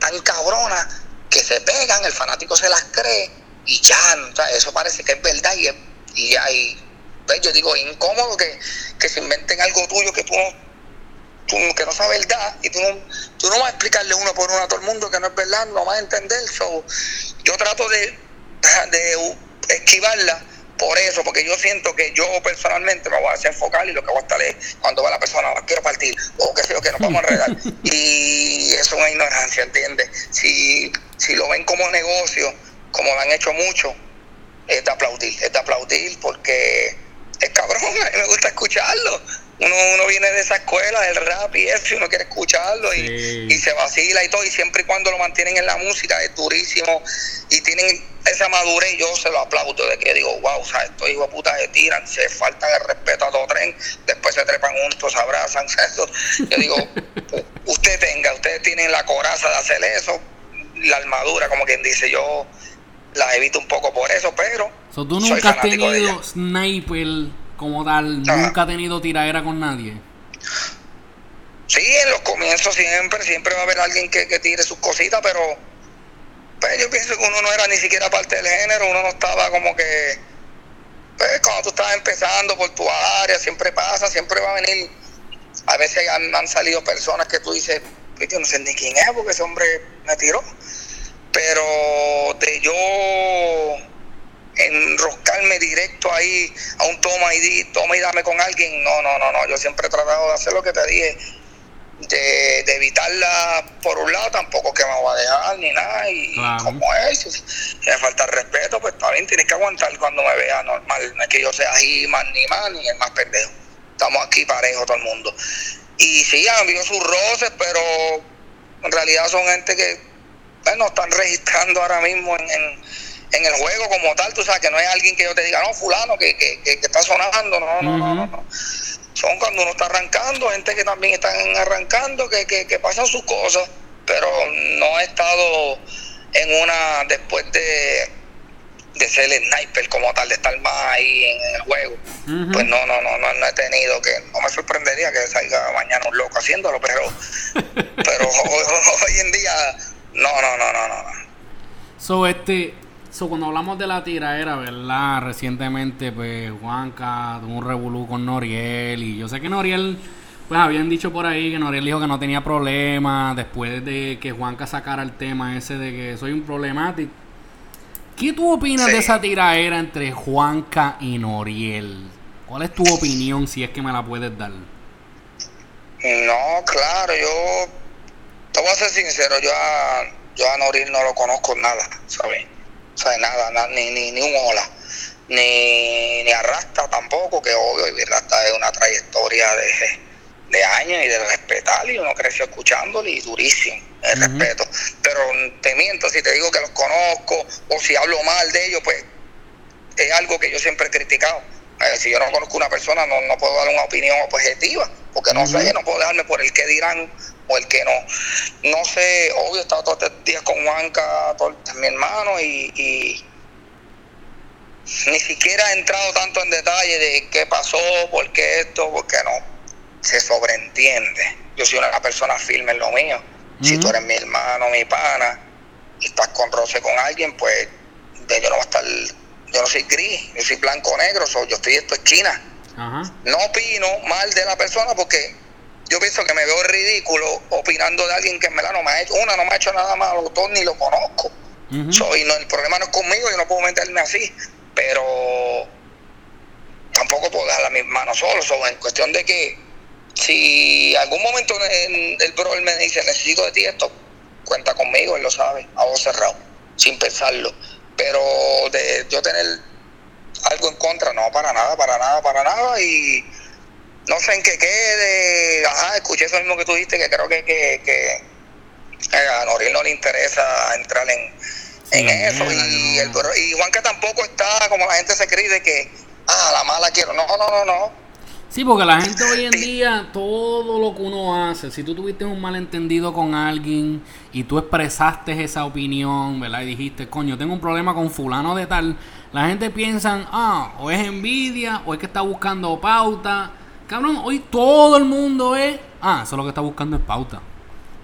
tan cabrona que se pegan, el fanático se las cree y ya, eso parece que es verdad y, y hay, pues yo digo, incómodo que, que se inventen algo tuyo que tú no, que no sea verdad y tú no, tú no vas a explicarle uno por uno a todo el mundo que no es verdad, no vas a entender. So, yo trato de, de esquivarla por eso, porque yo siento que yo personalmente me voy a hacer enfocar y lo que voy a estar es cuando va la persona, la quiero partir, o qué sé yo, que nos vamos a enredar. y eso es una ignorancia, ¿entiendes? Si, si lo ven como negocio, como lo han hecho mucho, es de aplaudir, es de aplaudir porque es cabrón, a mí me gusta escucharlo. Uno, uno viene de esa escuela del rap y eso, y uno quiere escucharlo y, y, se vacila y todo, y siempre y cuando lo mantienen en la música es durísimo y tienen esa madurez, yo se lo aplaudo de que digo, wow, o sea, estos hijos de puta se tiran, se faltan el respeto a todo tren, después se trepan juntos, se abrazan, eso. Yo digo, usted tenga, ustedes tienen la coraza de hacer eso, la armadura, como quien dice, yo la evito un poco por eso, pero. So, ¿Tú nunca has tenido sniper como tal? ¿Nunca has tenido tiradera con nadie? Sí, en los comienzos siempre, siempre va a haber alguien que, que tire sus cositas, pero pues yo pienso que uno no era ni siquiera parte del género, uno no estaba como que, pues cuando tú estabas empezando por tu área, siempre pasa, siempre va a venir, a veces han, han salido personas que tú dices, pues, yo no sé ni quién es porque ese hombre me tiró, pero de yo enroscarme directo ahí a un toma y di, toma y dame con alguien, no, no, no, no, yo siempre he tratado de hacer lo que te dije, de, de, evitarla por un lado, tampoco que me voy a dejar ni nada. Y como es, si me falta el respeto, pues bien, tienes que aguantar cuando me vea normal. No es que yo sea ahí más ni más ni el más pendejo. Estamos aquí parejo todo el mundo. Y sí, han habido sus roces, pero en realidad son gente que no están registrando ahora mismo en, en, el juego como tal. Tú sabes que no es alguien que yo te diga, no, fulano, que, que, que, está sonando. No, no, no, no son cuando uno está arrancando, gente que también están arrancando, que, que, pasan sus cosas, pero no he estado en una después de, de ser el sniper como tal, de estar más ahí en el juego. Pues no, no, no, no, he tenido que, no me sorprendería que salga mañana un loco haciéndolo, pero, pero hoy, en día, no, no, no, no, no. So, este, So, cuando hablamos de la tiraera, ¿verdad? Recientemente, pues, Juanca tuvo un revolú con Noriel. Y yo sé que Noriel, pues, habían dicho por ahí que Noriel dijo que no tenía problema después de que Juanca sacara el tema ese de que soy un problemático. ¿Qué tú opinas de esa tiraera entre Juanca y Noriel? ¿Cuál es tu opinión, si es que me la puedes dar? No, claro, yo te voy a ser sincero, yo a, yo a Noriel no lo conozco nada, ¿sabes? sea, nada, ni, ni, ni un hola, ni, ni arrastra tampoco, que obvio, y Rasta es una trayectoria de, de años y de respetar, y uno creció escuchándole y durísimo el respeto. Pero te miento si te digo que los conozco o si hablo mal de ellos, pues es algo que yo siempre he criticado. Eh, si yo no conozco una persona, no, no puedo dar una opinión objetiva, porque no sé, no puedo dejarme por el que dirán o el que no. No sé, obvio, he estado todos estos días con Juanca, mi hermano, y, ni siquiera he entrado tanto en detalle de qué pasó, por qué esto, por qué no. Se sobreentiende. Yo soy una persona firme en lo mío. Si tú eres mi hermano, mi pana, y estás con roce con alguien, pues yo no voy a estar, yo no soy gris, yo soy blanco negro, yo estoy en tu esquina. No opino mal de la persona porque yo pienso que me veo ridículo opinando de alguien que en verdad no me ha hecho, una no me ha hecho nada malo, dos ni lo conozco. Soy, no, el problema no es conmigo, yo no puedo meterme así, pero tampoco puedo dejar mis manos solo. So, en cuestión de que si algún momento el, el brother me dice necesito de ti esto, cuenta conmigo, él lo sabe, a vos cerrado, sin pensarlo. Pero de yo tener algo en contra, no, para nada, para nada, para nada. Y no sé en qué quede. Ajá, escuché eso mismo que tú dijiste, que creo que, que, que a Noril no le interesa entrar en, en eso. Y, el, y Juanca tampoco está, como la gente se cree, de que, ah, la mala quiero. No, no, no, no. Sí, porque la gente hoy en día, todo lo que uno hace, si tú tuviste un malentendido con alguien y tú expresaste esa opinión, ¿verdad? Y dijiste, coño, tengo un problema con fulano de tal, la gente piensa, ah, o es envidia, o es que está buscando pauta, Cabrón, hoy todo el mundo es. Ah, eso lo que está buscando es pauta.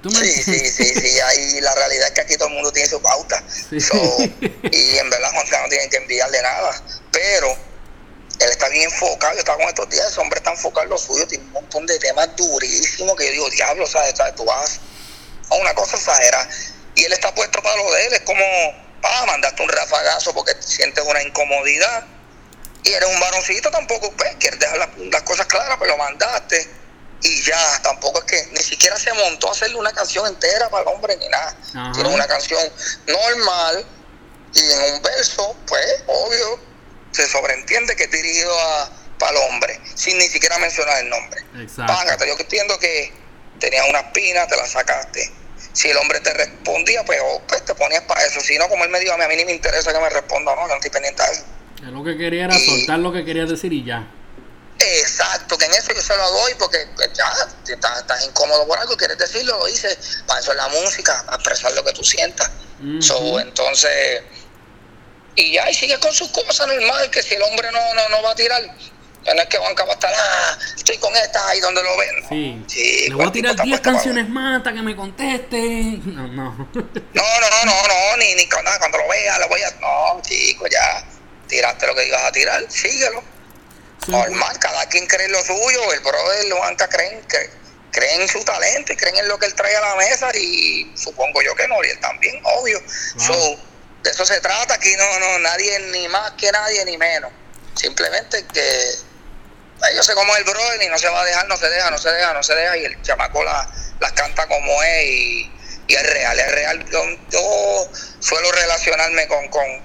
sí, sí, sí, sí. Ahí la realidad es que aquí todo el mundo tiene su pauta. y en verdad Juan no tiene que enviarle nada. Pero él está bien enfocado. Yo estaba con estos días, ese hombre está enfocado en lo suyo. Tiene un montón de temas durísimos que yo digo, diablo, ¿sabes? Tú vas a una cosa exagerada. Y él está puesto para lo de él. Es como, ah, mandarte un rafagazo porque sientes una incomodidad y eres un varoncito, tampoco pues, quieres dejar las, cosas claras, pero lo mandaste y ya, tampoco es que ni siquiera se montó a hacerle una canción entera para el hombre ni nada. Tiene una canción normal y en un verso, pues, obvio, se sobreentiende que es dirigido a, para el hombre, sin ni siquiera mencionar el nombre. Pángate, yo entiendo que tenías una espina, te la sacaste. Si el hombre te respondía, pues, oh, pues te ponías para eso. Si no, como él me dijo, a mí, a mí ni me interesa que me responda, no, yo no estoy pendiente a eso lo que quería era soltar lo que quería decir y ya. Exacto, que en eso yo se lo doy porque pues, ya estás, incómodo por algo, quieres decirlo, lo dices, para eso es la música, para expresar lo que tú sientas. entonces, y ya, y sigue con sus cosas normal, que si el hombre no, no, no va a tirar, no es que Juanca va a estar, ah, estoy con esta ahí donde lo ven. Sí. Le voy a tirar 10 canciones más hasta que me conteste. No, no. no, no, no, no, ni, ni cuando, cuando lo vea, lo voy a. No, chico, ya tiraste lo que ibas a tirar, síguelo. Normal, cada quien cree en lo suyo, el brother Juanca creen, que creen en su talento y creen en lo que él trae a la mesa y supongo yo que no, y él también, obvio. de eso se trata, aquí no, no, nadie, ni más que nadie, ni menos. Simplemente que yo sé cómo es el brother y no se va a dejar, no se deja, no se deja, no se deja. Y el chamaco la, las canta como es y, es real, es real. Yo, suelo relacionarme con, con,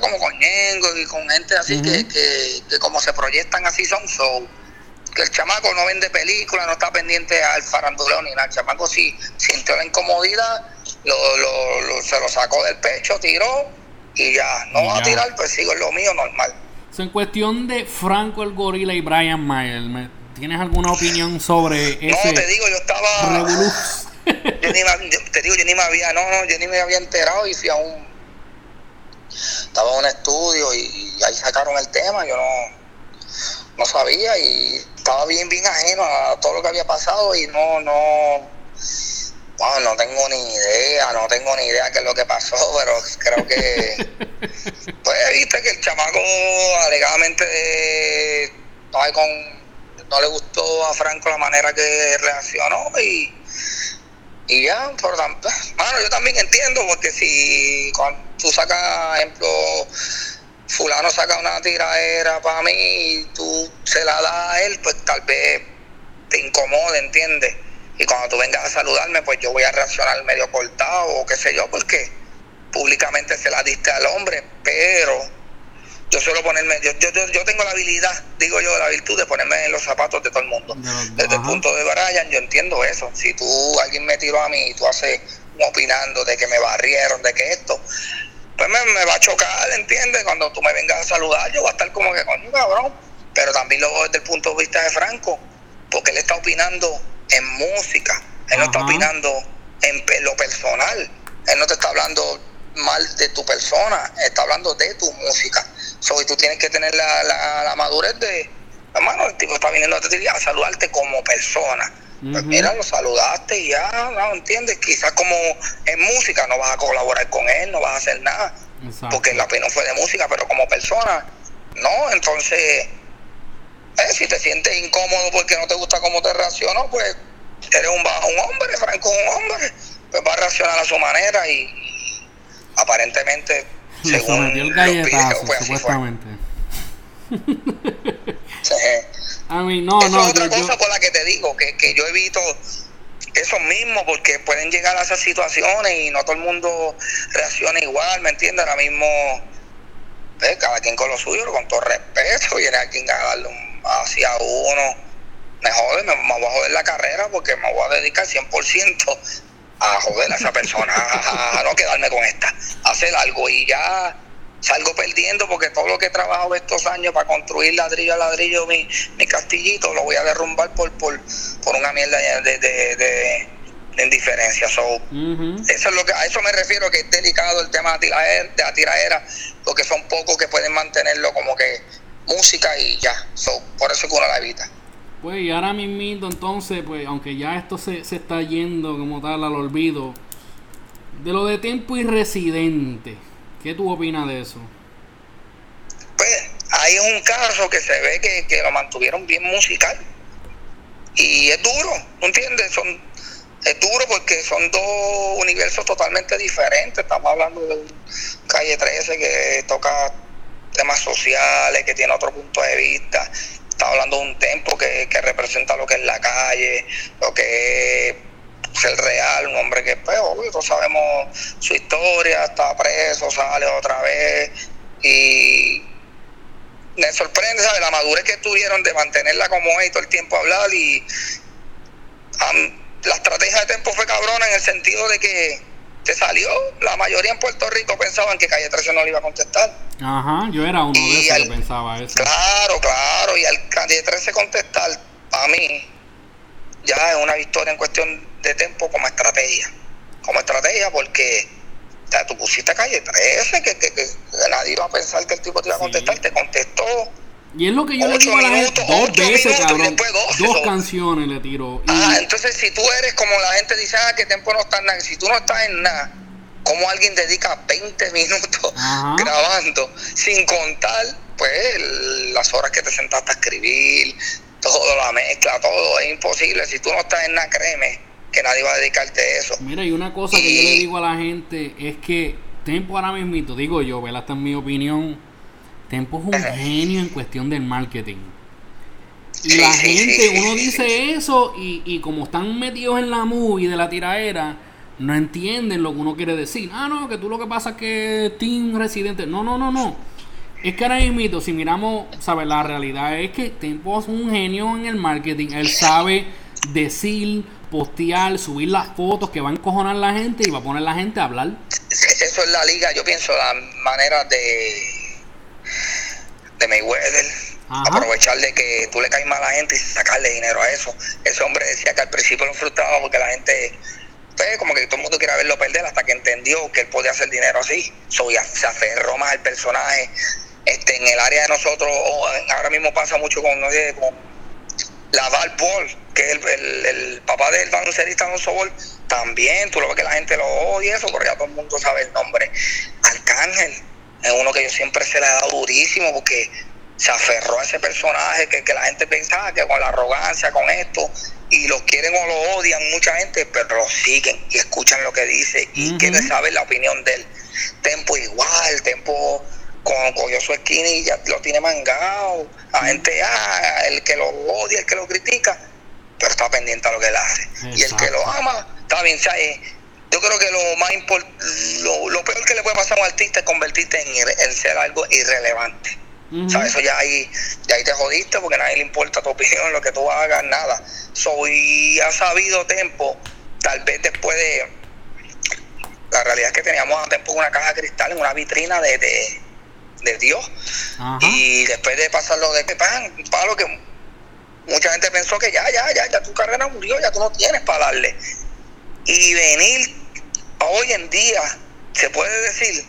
como con Ñengo y con gente así que, que, como se proyectan así son, so, que el chamaco no vende películas, no está pendiente al faranduleo ni nada. El chamaco sí sintió la incomodidad, lo, lo, se lo sacó del pecho, tiró y ya. No va a tirar, pues sigo en lo mío normal. en cuestión de Franco el Gorila y Brian Mayer, ¿tienes alguna opinión sobre ese? No, te digo, yo estaba. yo ni te digo, yo ni me había, no, no, yo ni me había enterado y fui a un. Estaba en un estudio y ahí sacaron el tema, yo no no sabía y estaba bien, bien ajeno a todo lo que había pasado y no, no, no tengo ni idea, no tengo ni idea qué es lo que pasó, pero creo que, pues viste que el chamaco alegadamente con, no le gustó a Franco la manera que reaccionó y, y ya, por tanto, bueno, yo también entiendo porque si cuando tú sacas, ejemplo, fulano saca una tiradera para mí y tú se la das a él, pues tal vez te incomode, ¿entiendes? Y cuando tú vengas a saludarme, pues yo voy a reaccionar medio cortado o qué sé yo, porque públicamente se la diste al hombre, pero yo suelo ponerme, yo, yo, yo tengo la habilidad, digo yo, la virtud de ponerme en los zapatos de todo el mundo. Desde el punto de Brian, yo entiendo eso. Si tú, alguien me tiró a mí y tú haces opinando de que me barrieron, de que esto, pues me, va a chocar, ¿entiendes? Cuando tú me vengas a saludar, yo voy a estar como que coño, cabrón. Pero también lo veo desde el punto de vista de Franco, porque él está opinando en música, él no está opinando en lo personal, él no te está hablando mal de tu persona, está hablando de tu música. So, y tú tienes que tener la, la, madurez de, hermano, el tipo está viniendo a, a saludarte como persona pues mira, lo saludaste y ya, no entiendes. Quizás como en música no vas a colaborar con él, no vas a hacer nada. Porque la pena fue de música, pero como persona, no. Entonces, eh, si te sientes incómodo porque no te gusta cómo te reaccionó, pues eres un, un hombre, Franco un hombre, pues va a reaccionar a su manera y, aparentemente, según el galletazo, pues supuestamente. no, Esa es otra cosa por la que te digo, que, que yo evito eso mismo, porque pueden llegar a esas situaciones y no todo el mundo reacciona igual, ¿me entiendes? Ahora mismo, pues, cada quien con lo suyo, con todo respeto, viene alguien a darle un, hacia uno, me jode, me, voy a joder la carrera porque me voy a dedicar 100% a joder a esa persona, a no quedarme con esta, a hacer algo y ya salgo perdiendo porque todo lo que he trabajado estos años para construir ladrillo a ladrillo mi, mi castillito lo voy a derrumbar por por, por una mierda de, de, de, indiferencia. So, Eso es lo que a eso me refiero que es delicado el tema de la tiraera, porque son pocos que pueden mantenerlo como que música y ya. So, por eso que uno la evita. Pues y ahora mismo entonces, pues aunque ya esto se, se está yendo como tal al olvido, de lo de tiempo y residente ¿Qué tú opinas de eso? Pues hay un caso que se ve que, lo mantuvieron bien musical. Y es duro, ¿no entiendes? Son, es duro porque son dos universos totalmente diferentes. Estamos hablando de Calle 13 que toca temas sociales, que tiene otro punto de vista. Estamos hablando de un tempo que, que representa lo que es la calle, lo que es ser real, un hombre que, pues, obvio, todos sabemos su historia, está preso, sale otra vez, y me sorprende, ¿sabes? La madurez que tuvieron de mantenerla como es y todo el tiempo hablar, y la estrategia de tiempo fue cabrona en el sentido de que se salió, la mayoría en Puerto Rico pensaban que Calle 13 no le iba a contestar. Ajá, yo era uno de esos que pensaba eso. Claro, claro, y al Calle 13 contestar, a mí, ya es una victoria en cuestión de tiempo como estrategia. Como estrategia porque sea, tú pusiste calle 13, que, que, que, nadie iba a pensar que el tipo te iba a contestar, te contestó. Y es lo que yo le digo a la gente dos veces, cabrón. dos canciones le tiró. Ah, entonces si tú eres como la gente dice, ah, que tiempo no está en nada. Si tú no estás en nada, como alguien dedica 20 minutos grabando, sin contar, pues, las horas que te sentaste a escribir, todo, la mezcla, todo, es imposible. Si tú no estás en nada, créeme, que nadie va a dedicarte a eso. Mira, y una cosa que yo le digo a la gente es que Tempo ahora mismo, digo yo, ¿verdad? Esta es mi opinión. Tempo es un genio en cuestión del marketing. Y la gente, uno dice eso y, y como están metidos en la movie de la tiraera, no entienden lo que uno quiere decir. Ah, no, que tú lo que pasa es que Team Residente. No, no, no, no. Es que ahora mismo, si miramos, ¿sabes? La realidad es que Tempo es un genio en el marketing. Él sabe decir, postear, subir las fotos que va a encojonar la gente y va a poner la gente a hablar. Eso es la liga, yo pienso, la manera de Mayweather. Aprovechar de que tú le caes mal a la gente y sacarle dinero a eso. Ese hombre decía que al principio lo frustraba porque la gente pues, como que todo el mundo quería verlo perder hasta que entendió que él podía hacer dinero así. So, se aferró más al personaje. Este, en el área de nosotros, ahora mismo pasa mucho con, no sé, con la Val que es el, el, papá del baloncerista Alonso Ball, también, tú lo ves que la gente lo odia, eso, porque ya todo el mundo sabe el nombre. Arcángel es uno que yo siempre se le ha dado durísimo porque se aferró a ese personaje que, que la gente pensaba que con la arrogancia, con esto, y lo quieren o lo odian mucha gente, pero lo siguen y escuchan lo que dice y quieren saber la opinión de él. Tempo igual, Tempo con Coyoso Skinny ya lo tiene mangado. La gente, ah, el que lo odia, el que lo critica, pero está pendiente a lo que él hace. Y el que lo ama, está bien, ¿sabes? Yo creo que lo más lo, lo, peor que le puede pasar a un artista es convertirte en, en ser algo irrelevante. ¿Sabes? Eso ya ahí, ya ahí te jodiste porque a nadie le importa tu opinión, lo que tú hagas, nada. Soy, ha sabido tiempo, tal vez después de. La realidad es que teníamos a tiempo una caja de cristal en una vitrina de, de, Dios. Y después de pasarlo de pan, palo que mucha gente pensó que ya, ya, ya, ya tu carrera murió, ya tú no tienes para darle. Y venir hoy en día, se puede decir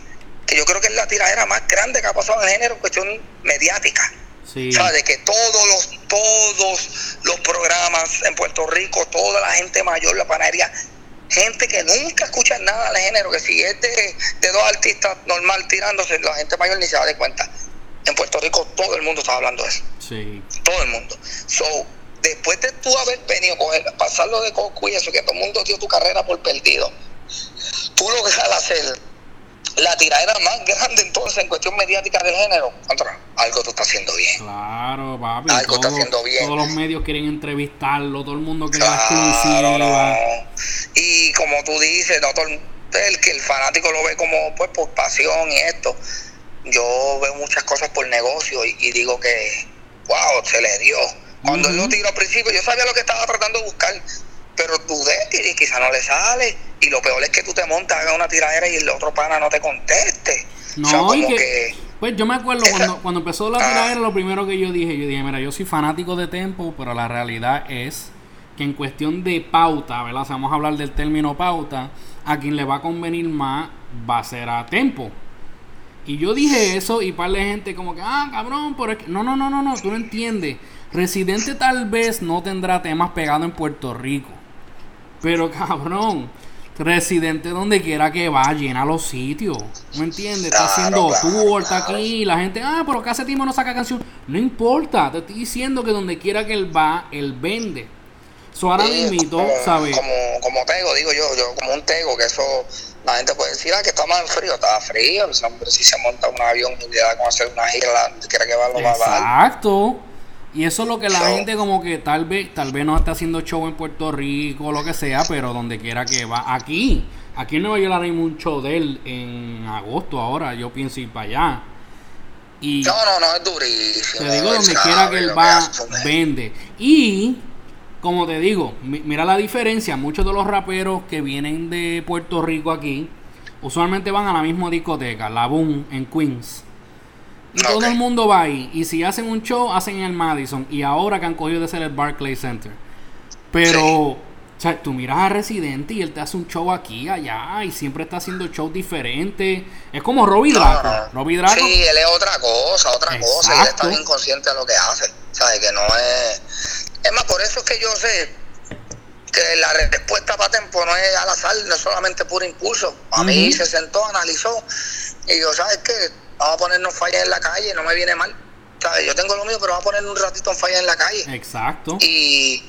que yo creo que es la tiradera más grande que ha pasado en el género en cuestión mediática. Sí. De que todos los, todos los programas en Puerto Rico, toda la gente mayor, la panadería, gente que nunca escucha nada del género, que si es de, dos artistas normal tirándose, la gente mayor ni se da de cuenta. En Puerto Rico todo el mundo está hablando de eso. Sí. Todo el mundo. So, después de tú haber venido, coger, pasarlo de coco y eso, que todo el mundo dio tu carrera por perdido, tú lo que vas a hacer la tiradera más grande entonces en cuestión mediática del género, algo tú estás haciendo bien. Claro, papi. Algo está haciendo bien. Todos los medios quieren entrevistarlo, todo el mundo quiere exclusiva. Y como tú dices, todo el, que el fanático lo ve como pues por pasión y esto. Yo veo muchas cosas por negocio y, digo que, wow, se le dio. Cuando él lo tiró al principio, yo sabía lo que estaba tratando de buscar, pero dudé y quizá no le sale y lo peor es que tú te montas, hagas una tiradera y el otro pana no te conteste. No, que, Pues yo me acuerdo cuando, cuando empezó la ah. tiradera, lo primero que yo dije, yo dije, mira, yo soy fanático de Tempo, pero la realidad es que en cuestión de pauta, ¿verdad? O vamos a hablar del término pauta, a quien le va a convenir más va a ser a Tempo. Y yo dije eso y par de gente como que, ah, cabrón, pero es que... No, no, no, no, no, tú no entiendes. Residente tal vez no tendrá temas pegados en Puerto Rico. Pero cabrón, Residente donde quiera que va, llena los sitios. ¿Me entiendes? Está haciendo tour, está aquí. La gente, ah, pero que hace tiempo no saca canción. No importa, te estoy diciendo que donde quiera que él va, él vende. Eso ahora mismo, ¿sabes? Como, como tego, digo yo, yo como un tego, que eso la gente puede decir, ah, que está más frío, está frío. si se monta un avión y le da como hacer una gira, donde quiera que va, lo va a Exacto. Y eso es lo que la gente como que tal vez, tal vez no está haciendo show en Puerto Rico lo que sea, pero donde quiera que va. Aquí, aquí en Nueva York haré un show de él en agosto ahora, yo pienso ir para allá. Y no, no, no, es durísimo. Te digo, donde quiera que él va, vende. Y, como te digo, mira la diferencia, muchos de los raperos que vienen de Puerto Rico aquí, usualmente van a la misma discoteca, la Boom, en Queens. Y todo el mundo va ahí. Y si hacen un show, hacen en el Madison. Y ahora que han cogido de ser el Barclays Center. Pero, o sea, tú miras a Residente y él te hace un show aquí, allá. Y siempre está haciendo shows diferentes. Es como Robbie Draco. Draco. Sí, él es otra cosa, otra cosa. Él está bien consciente de lo que hace. ¿Sabes? Que no es. Es más, por eso es que yo sé que la respuesta para Tempo no es al azar, no es solamente puro impulso. A mí se sentó, analizó. Y yo, ¿sabes qué? Vamos a ponernos falla en la calle, no me viene mal. Yo tengo lo mío, pero vamos a poner un ratito en falla en la calle. Exacto. Y,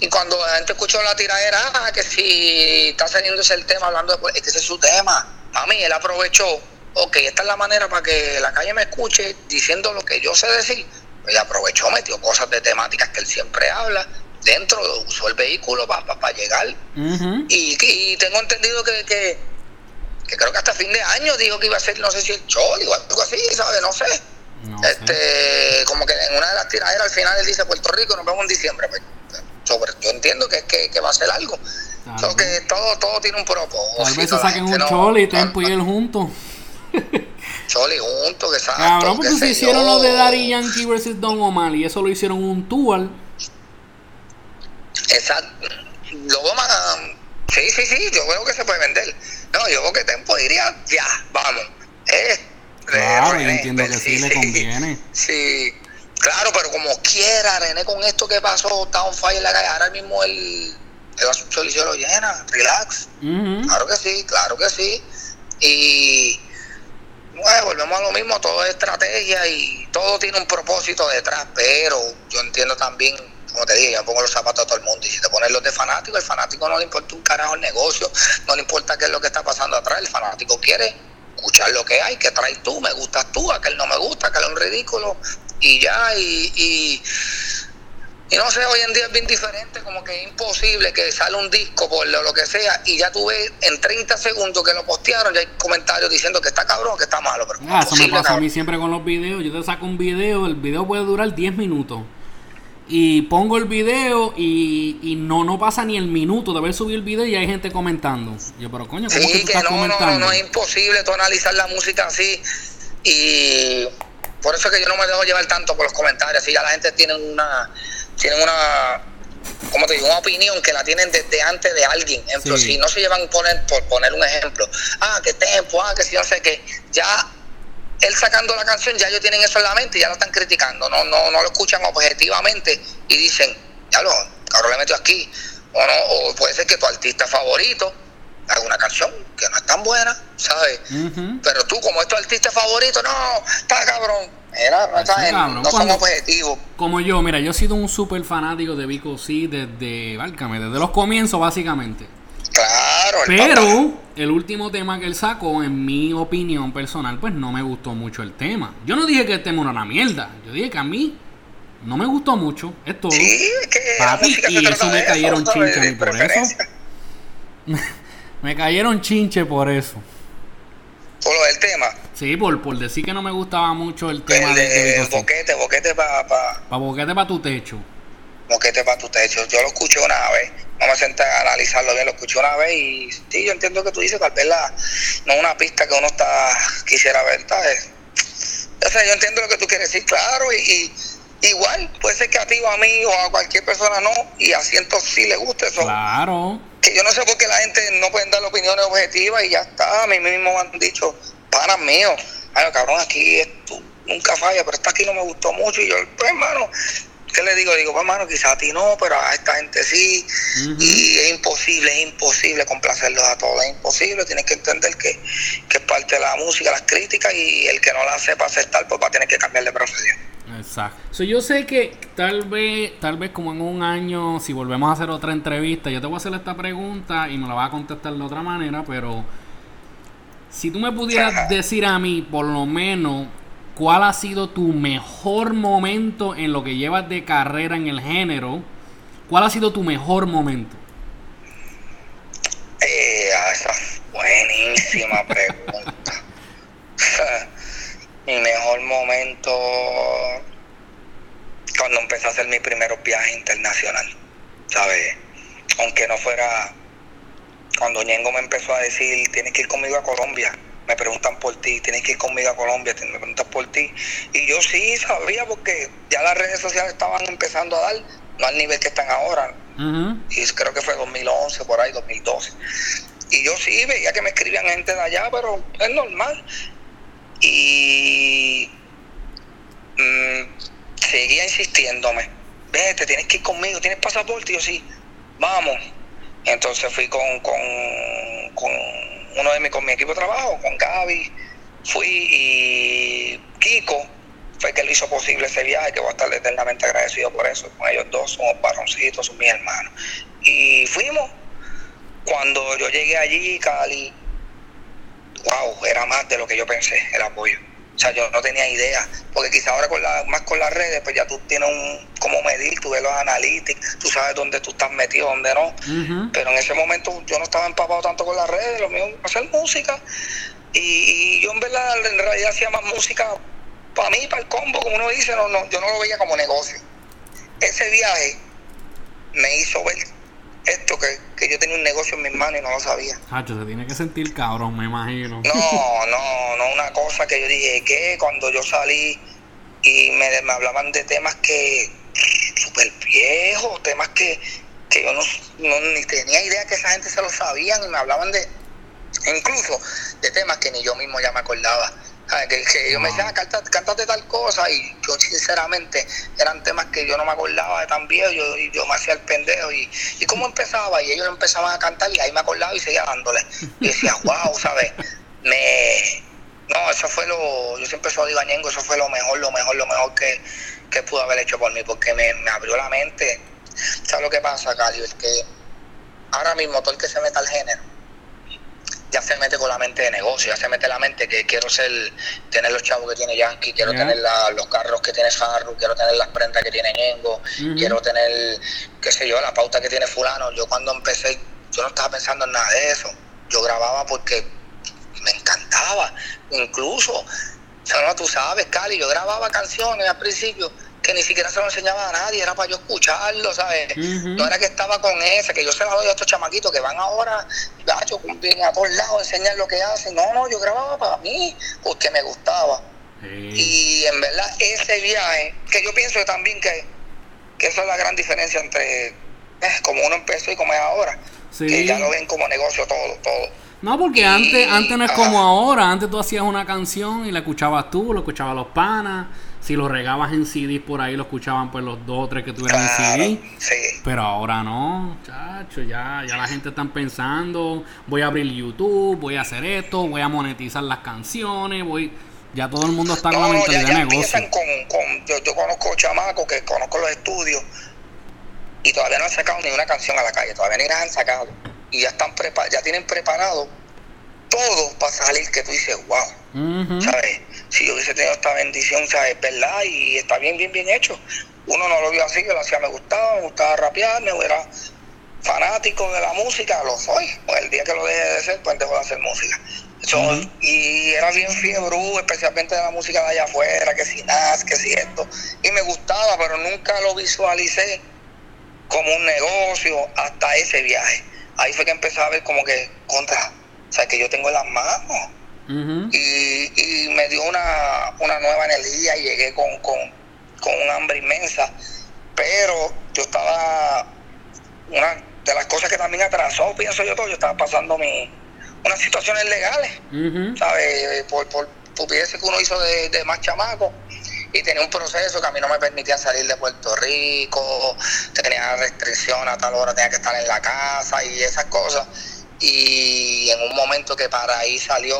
y cuando la gente escuchó la tiradera, ah, que si está saliéndose el tema, hablando de, es que ese es su tema. A mí, él aprovechó, ok, esta es la manera para que la calle me escuche diciendo lo que yo sé decir. y aprovechó, metió cosas de temáticas que él siempre habla dentro, usó el vehículo para llegar. y, tengo entendido que, que, creo que hasta fin de año dijo que iba a ser, no sé si el Choli o algo así, ¿sabes? No sé. este Como que en una de las tiraderas al final él dice Puerto Rico, nos vemos en diciembre. Pues, sobre, yo entiendo que, que, va a ser algo. que todo, todo tiene un propósito. Tal vez se saquen un Choli, Tempo y él juntos. Choli juntos, que saben. Cabrón, porque se hicieron lo de Daddy Yankee versus Don Omar y eso lo hicieron un tour Exacto. Luego más. Sí, sí, sí, yo creo que se puede vender. No, yo creo que Tempo diría, ya, vamos. Eh, claro, yo entiendo que sí, le conviene. Sí, claro, pero como quiera, René, con esto que pasó, está on fire en la calle, ahora mismo el, el asunto lo llena, relax. Claro que sí, claro que sí. Y bueno, volvemos a lo mismo, todo es estrategia y todo tiene un propósito detrás, pero yo entiendo también como te dije, yo pongo los zapatos a todo el mundo. Y si te pones los de fanático, el fanático no le importa un carajo el negocio, no le importa qué es lo que está pasando atrás. El fanático quiere escuchar lo que hay, que traes tú, me gustas tú, aquel no me gusta, aquel es un ridículo. Y ya, y, y, y, no sé, hoy en día es bien diferente, como que es imposible que sale un disco por lo, que sea y ya tú ves en 30 segundos que lo postearon, ya hay comentarios diciendo que está cabrón, que está malo. Pero ah, eso me pasa a mí siempre con los videos. Yo te saco un video, el video puede durar 10 minutos y pongo el video y, y, no no pasa ni el minuto de haber subido el video y hay gente comentando. Yo, pero coño, ¿cómo que, tú estás no, comentando? No, no, es imposible tú analizar la música así y por eso es que yo no me dejo llevar tanto por los comentarios. Así ya la gente tiene una tienen una como te digo, una opinión que la tienen desde antes de alguien. Ejemplo, si no se llevan poner, por poner un ejemplo, ah, que tempo, ah, que si no sé qué, ya él sacando la canción, ya ellos tienen eso en la mente y ya lo están criticando, no, no, no lo escuchan objetivamente y dicen, ya lo, cabrón le metió aquí. O, no, o puede ser que tu artista favorito haga una canción que no es tan buena, ¿sabes? Pero tú, como es tu artista favorito, no, está cabrón. Era, no, no son objetivos. Como yo, mira, yo he sido un súper fanático de Vico C desde, válgame, desde los comienzos, básicamente. Pero el último tema que él sacó, en mi opinión personal, pues no me gustó mucho el tema. Yo no dije que el tema era una mierda. Yo dije que a mí no me gustó mucho. Es todo. Sí, que y eso me cayeron chinches por eso. me cayeron chinches por eso. Por lo del tema. Sí, por, por decir que no me gustaba mucho el tema de, de boquete, boquete para pa, pa boquete para tu techo. Boquete para tu techo. Yo lo escuché una vez vamos a sentar a analizarlo bien, lo escuché una vez y sí, yo entiendo que tú dices, tal vez la, no una pista que uno está quisiera ver, ¿sabes? O sea, yo entiendo lo que tú quieres decir, claro, y, igual puede ser que a ti o a mí o a cualquier persona no, y a cientos sí le guste eso. Claro. Que yo no sé por qué la gente no puede dar opiniones objetivas y ya está, a mí mismo me han dicho, panas míos, ay, cabrón, aquí esto nunca falla, pero esta aquí no me gustó mucho y yo, pues hermano, ¿qué le digo? Digo, pues, mano, quizás a ti no, pero a esta gente sí. Y es imposible, es imposible complacerlos a todos, es imposible. Tienes que entender que, es parte de la música, las críticas, y el que no la sepa aceptar, pues va a tener que cambiar de profesión. Exacto. yo sé que tal vez, tal vez como en un año, si volvemos a hacer otra entrevista, yo te voy a hacer esta pregunta y me la vas a contestar de otra manera, pero si tú me pudieras decir a mí, por lo menos, ¿Cuál ha sido tu mejor momento en lo que llevas de carrera en el género? ¿Cuál ha sido tu mejor momento? Eh, ah, esa buenísima pregunta. mi mejor momento cuando empecé a hacer mi primer viaje internacional, ¿sabes? Aunque no fuera cuando Ñengo me empezó a decir, tienes que ir conmigo a Colombia me preguntan por ti, tienes que ir conmigo a Colombia, me preguntan por ti. Y yo sí sabía porque ya las redes sociales estaban empezando a dar, no al nivel que están ahora. Y creo que fue 2011, por ahí, 2012. Y yo sí veía que me escribían gente de allá, pero es normal. Y mm, seguía insistiéndome, vete, tienes que ir conmigo, tienes pasaporte, y yo sí, vamos. Entonces fui con, con, con uno de mi, con mi equipo de trabajo, con Gaby, fui y Kiko fue que lo hizo posible ese viaje, que voy a estar eternamente agradecido por eso. Con ellos dos somos varoncitos, son mis hermanos. Y fuimos. Cuando yo llegué allí, Cali, wow, era más de lo que yo pensé, el apoyo. O sea, yo no tenía idea, porque quizá ahora con la, más con las redes, pues ya tú tienes un cómo medir, tú ves los analytics, tú sabes dónde tú estás metido, dónde no. Pero en ese momento yo no estaba empapado tanto con las redes, lo mío hacer música. Y, yo en verdad, en realidad hacía más música para mí, para el combo, como uno dice, no, no, yo no lo veía como negocio. Ese viaje me hizo ver esto, que, que, yo tenía un negocio en mis manos y no lo sabía. Hacho, se tiene que sentir cabrón, me imagino. No, no, no, una cosa que yo dije, que cuando yo salí y me, me hablaban de temas que súper viejos, temas que, que yo no, no, ni tenía idea que esa gente se lo sabían y me hablaban de, incluso de temas que ni yo mismo ya me acordaba. Que, que yo me decía, ah, cántate, tal cosa, y yo sinceramente eran temas que yo no me acordaba de tan viejo, yo, y yo me hacía el pendejo, y, y cómo empezaba, y ellos empezaban a cantar, y ahí me acordaba y seguía dándole. Y decía, wow, ¿sabes? Me. No, eso fue lo. Yo siempre soy Ñengo, eso fue lo mejor, lo mejor, lo mejor que, que pudo haber hecho por mí, porque me, me abrió la mente. ¿Sabes lo que pasa, Cali? Es que ahora mismo todo el que se meta al género ya se mete con la mente de negocio, ya se mete la mente que quiero ser, tener los chavos que tiene Yankee, quiero tener los carros que tiene Farru, quiero tener las prendas que tiene Ñengo, quiero tener, qué sé yo, la pauta que tiene fulano. Yo cuando empecé, yo no estaba pensando en nada de eso. Yo grababa porque me encantaba. Incluso, o sea, no, tú sabes, Cali, yo grababa canciones al principio que ni siquiera se lo enseñaba a nadie, era para yo escucharlo, ¿sabes? No era que estaba con esa, que yo se la doy a estos chamaquitos que van ahora, gacho, a todos lados, enseñar lo que hacen. No, no, yo grababa para mí, porque me gustaba. Y en verdad, ese viaje, que yo pienso también que, que eso es la gran diferencia entre eh, como uno empezó y como es ahora. Que ya lo ven como negocio todo, todo. No, porque antes, antes no es como ahora. Antes tú hacías una canción y la escuchabas tú, lo escuchaban los panas si lo regabas en CD por ahí lo escuchaban pues los dos o tres que tuvieran en CD. Pero ahora no, chacho, ya, ya la gente está pensando, voy a abrir YouTube, voy a hacer esto, voy a monetizar las canciones, voy ya todo el mundo está con la mentalidad de negocio. yo, yo, conozco chamacos que conozco los estudios y todavía no han sacado ni una canción a la calle, todavía ni las han sacado. Y ya están ya tienen preparado todo para salir que tú dices, wow, ¿sabes? si yo hubiese tenido esta bendición, ¿sabes? ¿Verdad? Y está bien, bien, bien hecho. Uno no lo vio así, yo lo hacía, me gustaba, me gustaba rapear, me era fanático de la música, lo soy. Pues el día que lo deje de ser, pues dejo de hacer música. Y era bien fiebre, especialmente de la música de allá afuera, que si nada, que si esto. Y me gustaba, pero nunca lo visualicé como un negocio hasta ese viaje. Ahí fue que empecé a ver como que contra, o sea, que yo tengo las manos. Y, me dio una, nueva energía y llegué con, con, un hambre inmensa. Pero yo estaba, una de las cosas que también atrasó, pienso yo todo, yo estaba pasando mi, unas situaciones legales, ¿sabes? Por, por que uno hizo de, más chamaco. Y tenía un proceso que a mí no me permitía salir de Puerto Rico, tenía restricción a tal hora, tenía que estar en la casa y esas cosas y en un momento que para ahí salió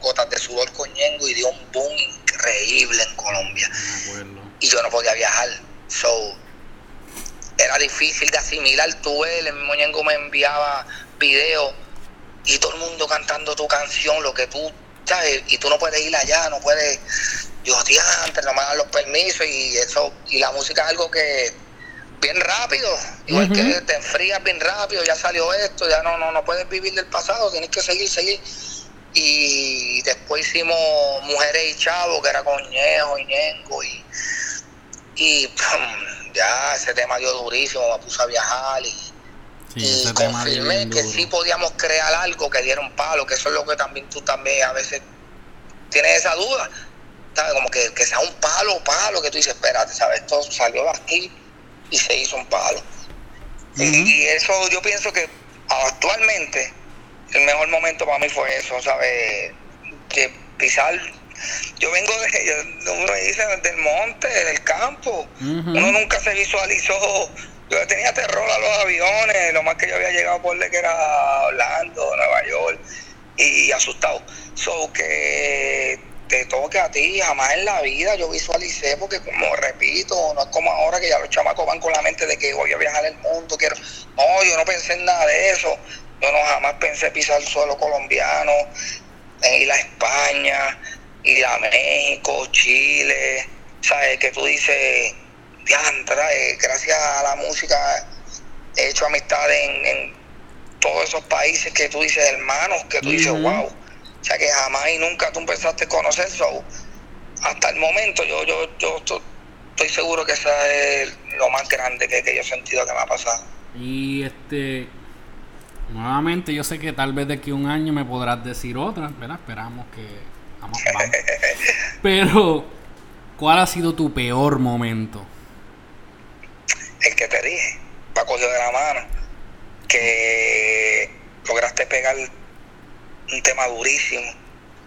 Gotas de Sudor con y dio un boom increíble en Colombia. Y yo no podía viajar. So, era difícil de asimilar. Tú, el mismo Ñengo me enviaba videos y todo el mundo cantando tu canción, lo que tú, ¿sabes? Y tú no puedes ir allá, no puedes. Yo, antes no me dan los permisos y eso. Y la música es algo que bien rápido, igual que te enfrías bien rápido, ya salió esto, ya no, no, no puedes vivir del pasado, tienes que seguir, seguir. Y después hicimos Mujeres y Chavo, que era con Ñejo y Ñengo, y, y ya ese tema dio durísimo, me puse a viajar y, y confirmé que sí podíamos crear algo que diera un palo, que eso es lo que también tú también a veces tienes esa duda, ¿sabes? Como que, que sea un palo, palo, que tú dices, espérate, ¿sabes? Esto salió de aquí y se hizo un palo. y, eso yo pienso que actualmente el mejor momento para mí fue eso, ¿sabes? Que pisar. Yo vengo de, uno dice, del monte, del campo. Uno nunca se visualizó. Yo tenía terror a los aviones, lo más que yo había llegado por de que era Orlando, Nueva York, y asustado. So que te toque a ti, jamás en la vida yo visualicé, porque como repito, no es como ahora que ya los chamacos van con la mente de que voy a viajar el mundo, quiero. No, yo no pensé en nada de eso. Yo no jamás pensé pisar el suelo colombiano, en ir a España, ir a México, Chile, ¿sabes? Que tú dices, diantra, eh, gracias a la música he hecho amistad en, todos esos países que tú dices hermanos, que tú dices, wow. O sea, que jamás y nunca tú empezaste a conocer eso. Hasta el momento yo, yo, yo estoy seguro que esa es lo más grande que, que yo he sentido que me ha pasado. Y este, nuevamente yo sé que tal vez de aquí a un año me podrás decir otra, ¿verdad? Esperamos que... Vamos, vamos. Pero, ¿cuál ha sido tu peor momento? El que te dije, va cogido de la mano, que lograste pegar un tema durísimo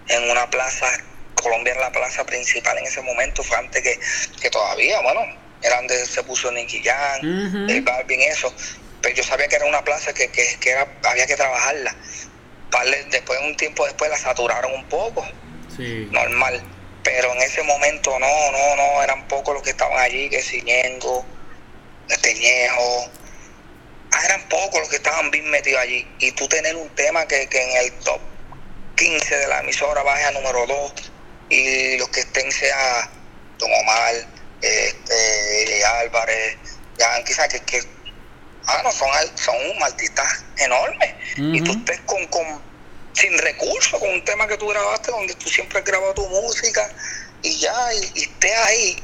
en una plaza, Colombia en la plaza principal en ese momento, fue antes que, que todavía, bueno, era donde se puso Nicky Jam, el Balvin, eso. Pero yo sabía que era una plaza que, que, era, había que trabajarla. Después, un tiempo después, la saturaron un poco. Normal. Pero en ese momento, no, no, no, eran pocos los que estaban allí, que Ciñengo, Esteñejo. Ah, eran pocos los que estaban bien metidos allí. Y tú tener un tema que, que en el top 15 de la emisora baje a número 2 y los que estén sea Don Omar, este, Álvarez, ya quizás que, que ah, no, son, son artistas enormes. Y tú estés con, con, sin recursos, con un tema que tú grabaste, donde tú siempre has grabado tu música y ya, y, estés ahí.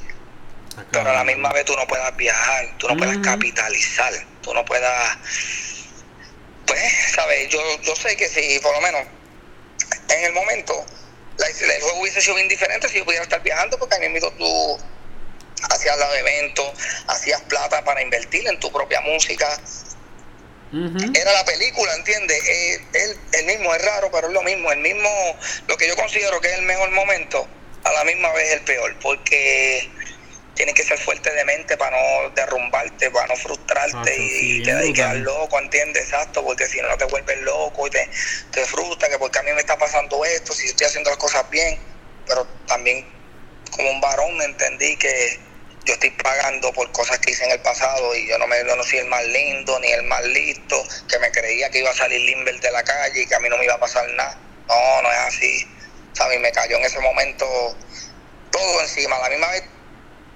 Pero a la misma vez tú no puedas viajar, tú no puedas capitalizar, tú no puedas. Pues, ¿sabes? Yo, yo sé que si, por lo menos, en el momento, el juego hubiese sido bien diferente si yo pudiera estar viajando, porque a mí me tú hacías los eventos, hacías plata para invertir en tu propia música. Era la película, ¿entiendes? Eh, el, mismo es raro, pero es lo mismo. El mismo, lo que yo considero que es el mejor momento, a la misma vez el peor, porque tienes que ser fuerte de mente para no derrumbarte, para no frustrarte y, quedar loco, ¿entiendes? Exacto, porque si no te vuelves loco y te, te frustra, que porque a mí me está pasando esto, si estoy haciendo las cosas bien, pero también como un varón entendí que yo estoy pagando por cosas que hice en el pasado y yo no me yo no soy el más lindo ni el más listo, que me creía que iba a salir Limber de la calle y que a mí no me iba a pasar nada. No, no es así. ¿Sabes? Me cayó en ese momento todo encima. A la misma vez,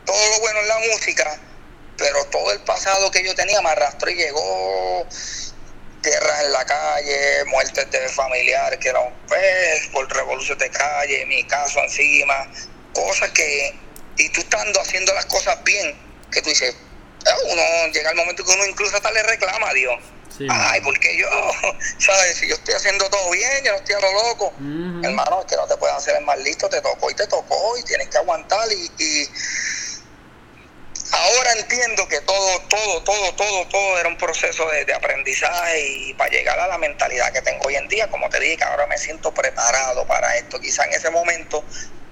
todo lo bueno en la música, pero todo el pasado que yo tenía me arrastró y llegó tierras en la calle, muertes de familiares que eran pues, por revolución de calle, mi caso encima, cosas que y tú estando haciendo las cosas bien, que tú dices, ah, uno llega el momento que uno incluso hasta le reclama a Dios. Ay, porque yo, ¿sabes? Si yo estoy haciendo todo bien, yo no estoy a lo loco. Hermano, es que no te puedes hacer el más listo, te tocó y te tocó y tienes que aguantar y, ahora entiendo que todo, todo, todo, todo, todo era un proceso de, de, aprendizaje y para llegar a la mentalidad que tengo hoy en día, como te dije, que ahora me siento preparado para esto. Quizá en ese momento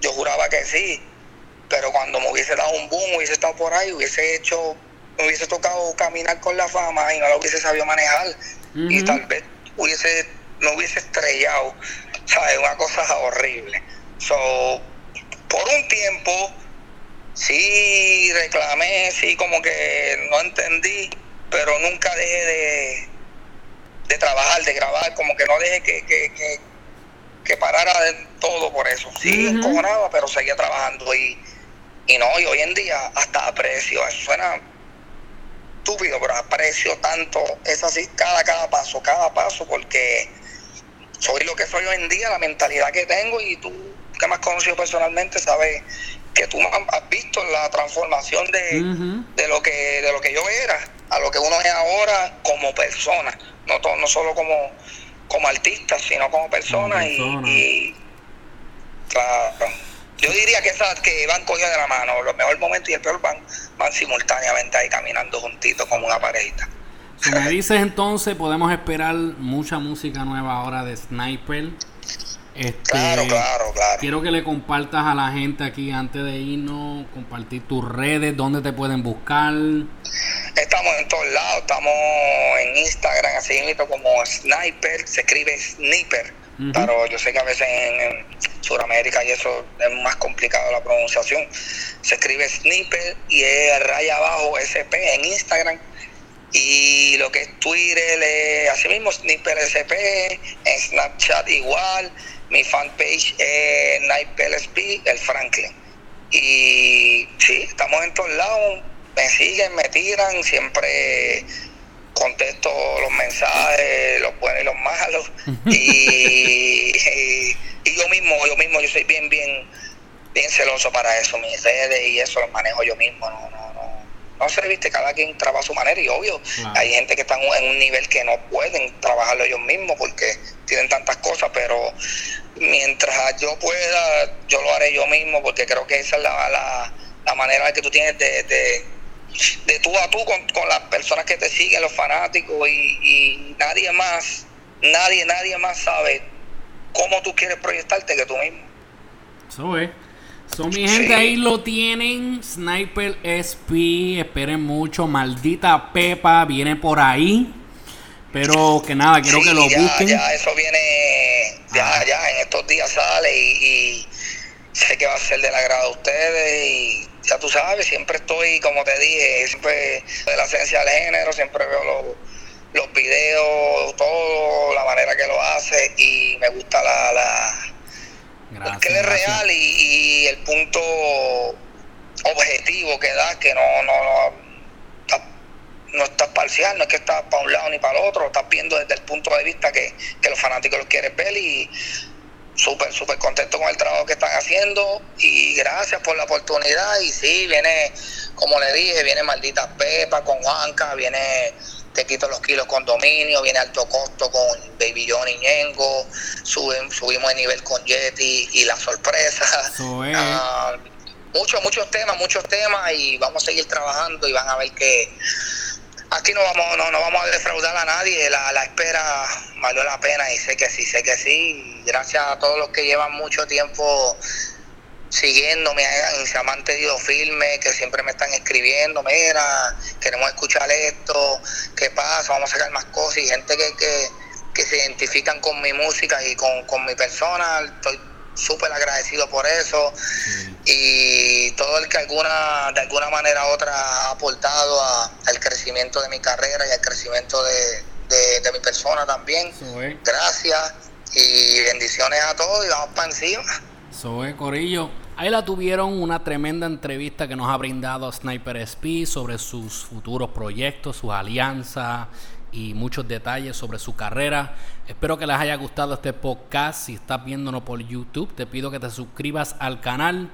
yo juraba que sí, pero cuando me hubiese dado un boom, hubiese estado por ahí, hubiese hecho, me hubiese tocado caminar con la fama y no lo hubiese sabido manejar y tal vez hubiese, me hubiese estrellado, ¿sabes? Una cosa horrible. So, por un tiempo, sí reclamé, sí como que no entendí, pero nunca dejé de, de trabajar, de grabar, como que no dejé que, que, que, parara de todo por eso. Sí, uh pero seguía trabajando y y no, y hoy en día hasta aprecio, eso suena estúpido, pero aprecio tanto es así cada, cada paso, cada paso, porque soy lo que soy hoy en día, la mentalidad que tengo y tú has conocido personalmente sabes que tú has visto la transformación de, de lo que de lo que yo era a lo que uno es ahora como persona, no todo, no solo como como artista, sino como persona, Y, y claro yo diría que esas que van cogidas de la mano, los mejores momentos y el peor van, van simultáneamente ahí caminando juntitos como una parejita. Si me dices entonces, podemos esperar mucha música nueva ahora de Sniper. Este, claro, claro, claro. Quiero que le compartas a la gente aquí antes de irnos, compartir tus redes, dónde te pueden buscar. Estamos en todos lados, estamos en Instagram, así mismo como Sniper, se escribe Sniper, pero yo sé que a veces en Sudamérica y eso es más complicado la pronunciación. Se escribe Sniper y es raya abajo SP en Instagram. Y lo que es Twitter, así mismo Sniper SP, en Snapchat igual. Mi fanpage es Sniper SP, el Franklin. Y sí, estamos en todos lados, me siguen, me tiran, siempre contesto los mensajes, los buenos y los malos. y, y, yo mismo, yo mismo, yo soy bien, bien, bien celoso para eso, mis redes y eso los manejo yo mismo, no, no, no. No sé, viste, cada quien trabaja a su manera y obvio, hay gente que está en un nivel que no pueden trabajarlo ellos mismos porque tienen tantas cosas, pero mientras yo pueda, yo lo haré yo mismo porque creo que esa es la, la, la manera que tú tienes de, de de tú a tú con, las personas que te siguen, los fanáticos y, nadie más, nadie, nadie más sabe cómo tú quieres proyectarte que tú mismo. Eso es. Son mi gente, ahí lo tienen. Sniper SP, esperen mucho. Maldita Pepa viene por ahí. Pero que nada, quiero que lo busquen. Ya, eso viene, ya, ah. ya, en estos días sale y, y sé que va a ser del agrado de ustedes y ya tú sabes, siempre estoy, como te dije, siempre de la esencia del género, siempre veo los, los videos, todo, la manera que lo hace y me gusta la... la que es real y, el punto objetivo que da, que no, no, no, no estás parcial, no es que estás para un lado ni para el otro, estás viendo desde el punto de vista que, que los fanáticos lo quieren ver y súper, súper contento con el trabajo que están haciendo y gracias por la oportunidad. Y sí, viene, como le dije, viene Maldita Pepa con Juanca, viene Te Quito los Kilos con Dominio, viene Alto Costo con Baby John y Ñengo, subimos de nivel con Yeti y la sorpresa. Ah, muchos, muchos temas, muchos temas y vamos a seguir trabajando y van a ver que aquí no vamos, no, no vamos a defraudar a nadie, la, la espera valió la pena y sé que sí, sé que sí. Gracias a todos los que llevan mucho tiempo siguiéndome, se han mantenido firme, que siempre me están escribiendo, mira, queremos escuchar esto, qué pasa, vamos a sacar más cosas y gente que, que, que se identifican con mi música y con, con mi persona, estoy súper agradecido por eso y todo el que alguna de alguna manera u otra ha aportado al crecimiento de mi carrera y al crecimiento de, de, mi persona también. Gracias y bendiciones a todos y vamos para encima. Soy Corillo. Ahí la tuvieron una tremenda entrevista que nos ha brindado Sniper SP sobre sus futuros proyectos, sus alianzas y muchos detalles sobre su carrera. Espero que les haya gustado este podcast. Si estás viéndonos por YouTube, te pido que te suscribas al canal.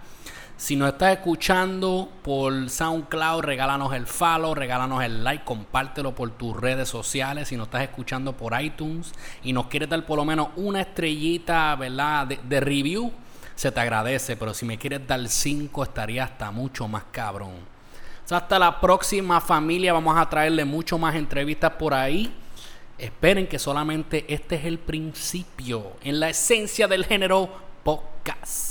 Si nos estás escuchando por SoundCloud, regálanos el follow, regálanos el like, compártelo por tus redes sociales. Si nos estás escuchando por iTunes y nos quieres dar por lo menos una estrellita, ¿verdad? De, de review, se te agradece. Pero si me quieres dar cinco, estaría hasta mucho más cabrón. Hasta la próxima familia. Vamos a traerle mucho más entrevistas por ahí. Esperen que solamente este es el principio en la esencia del género podcast.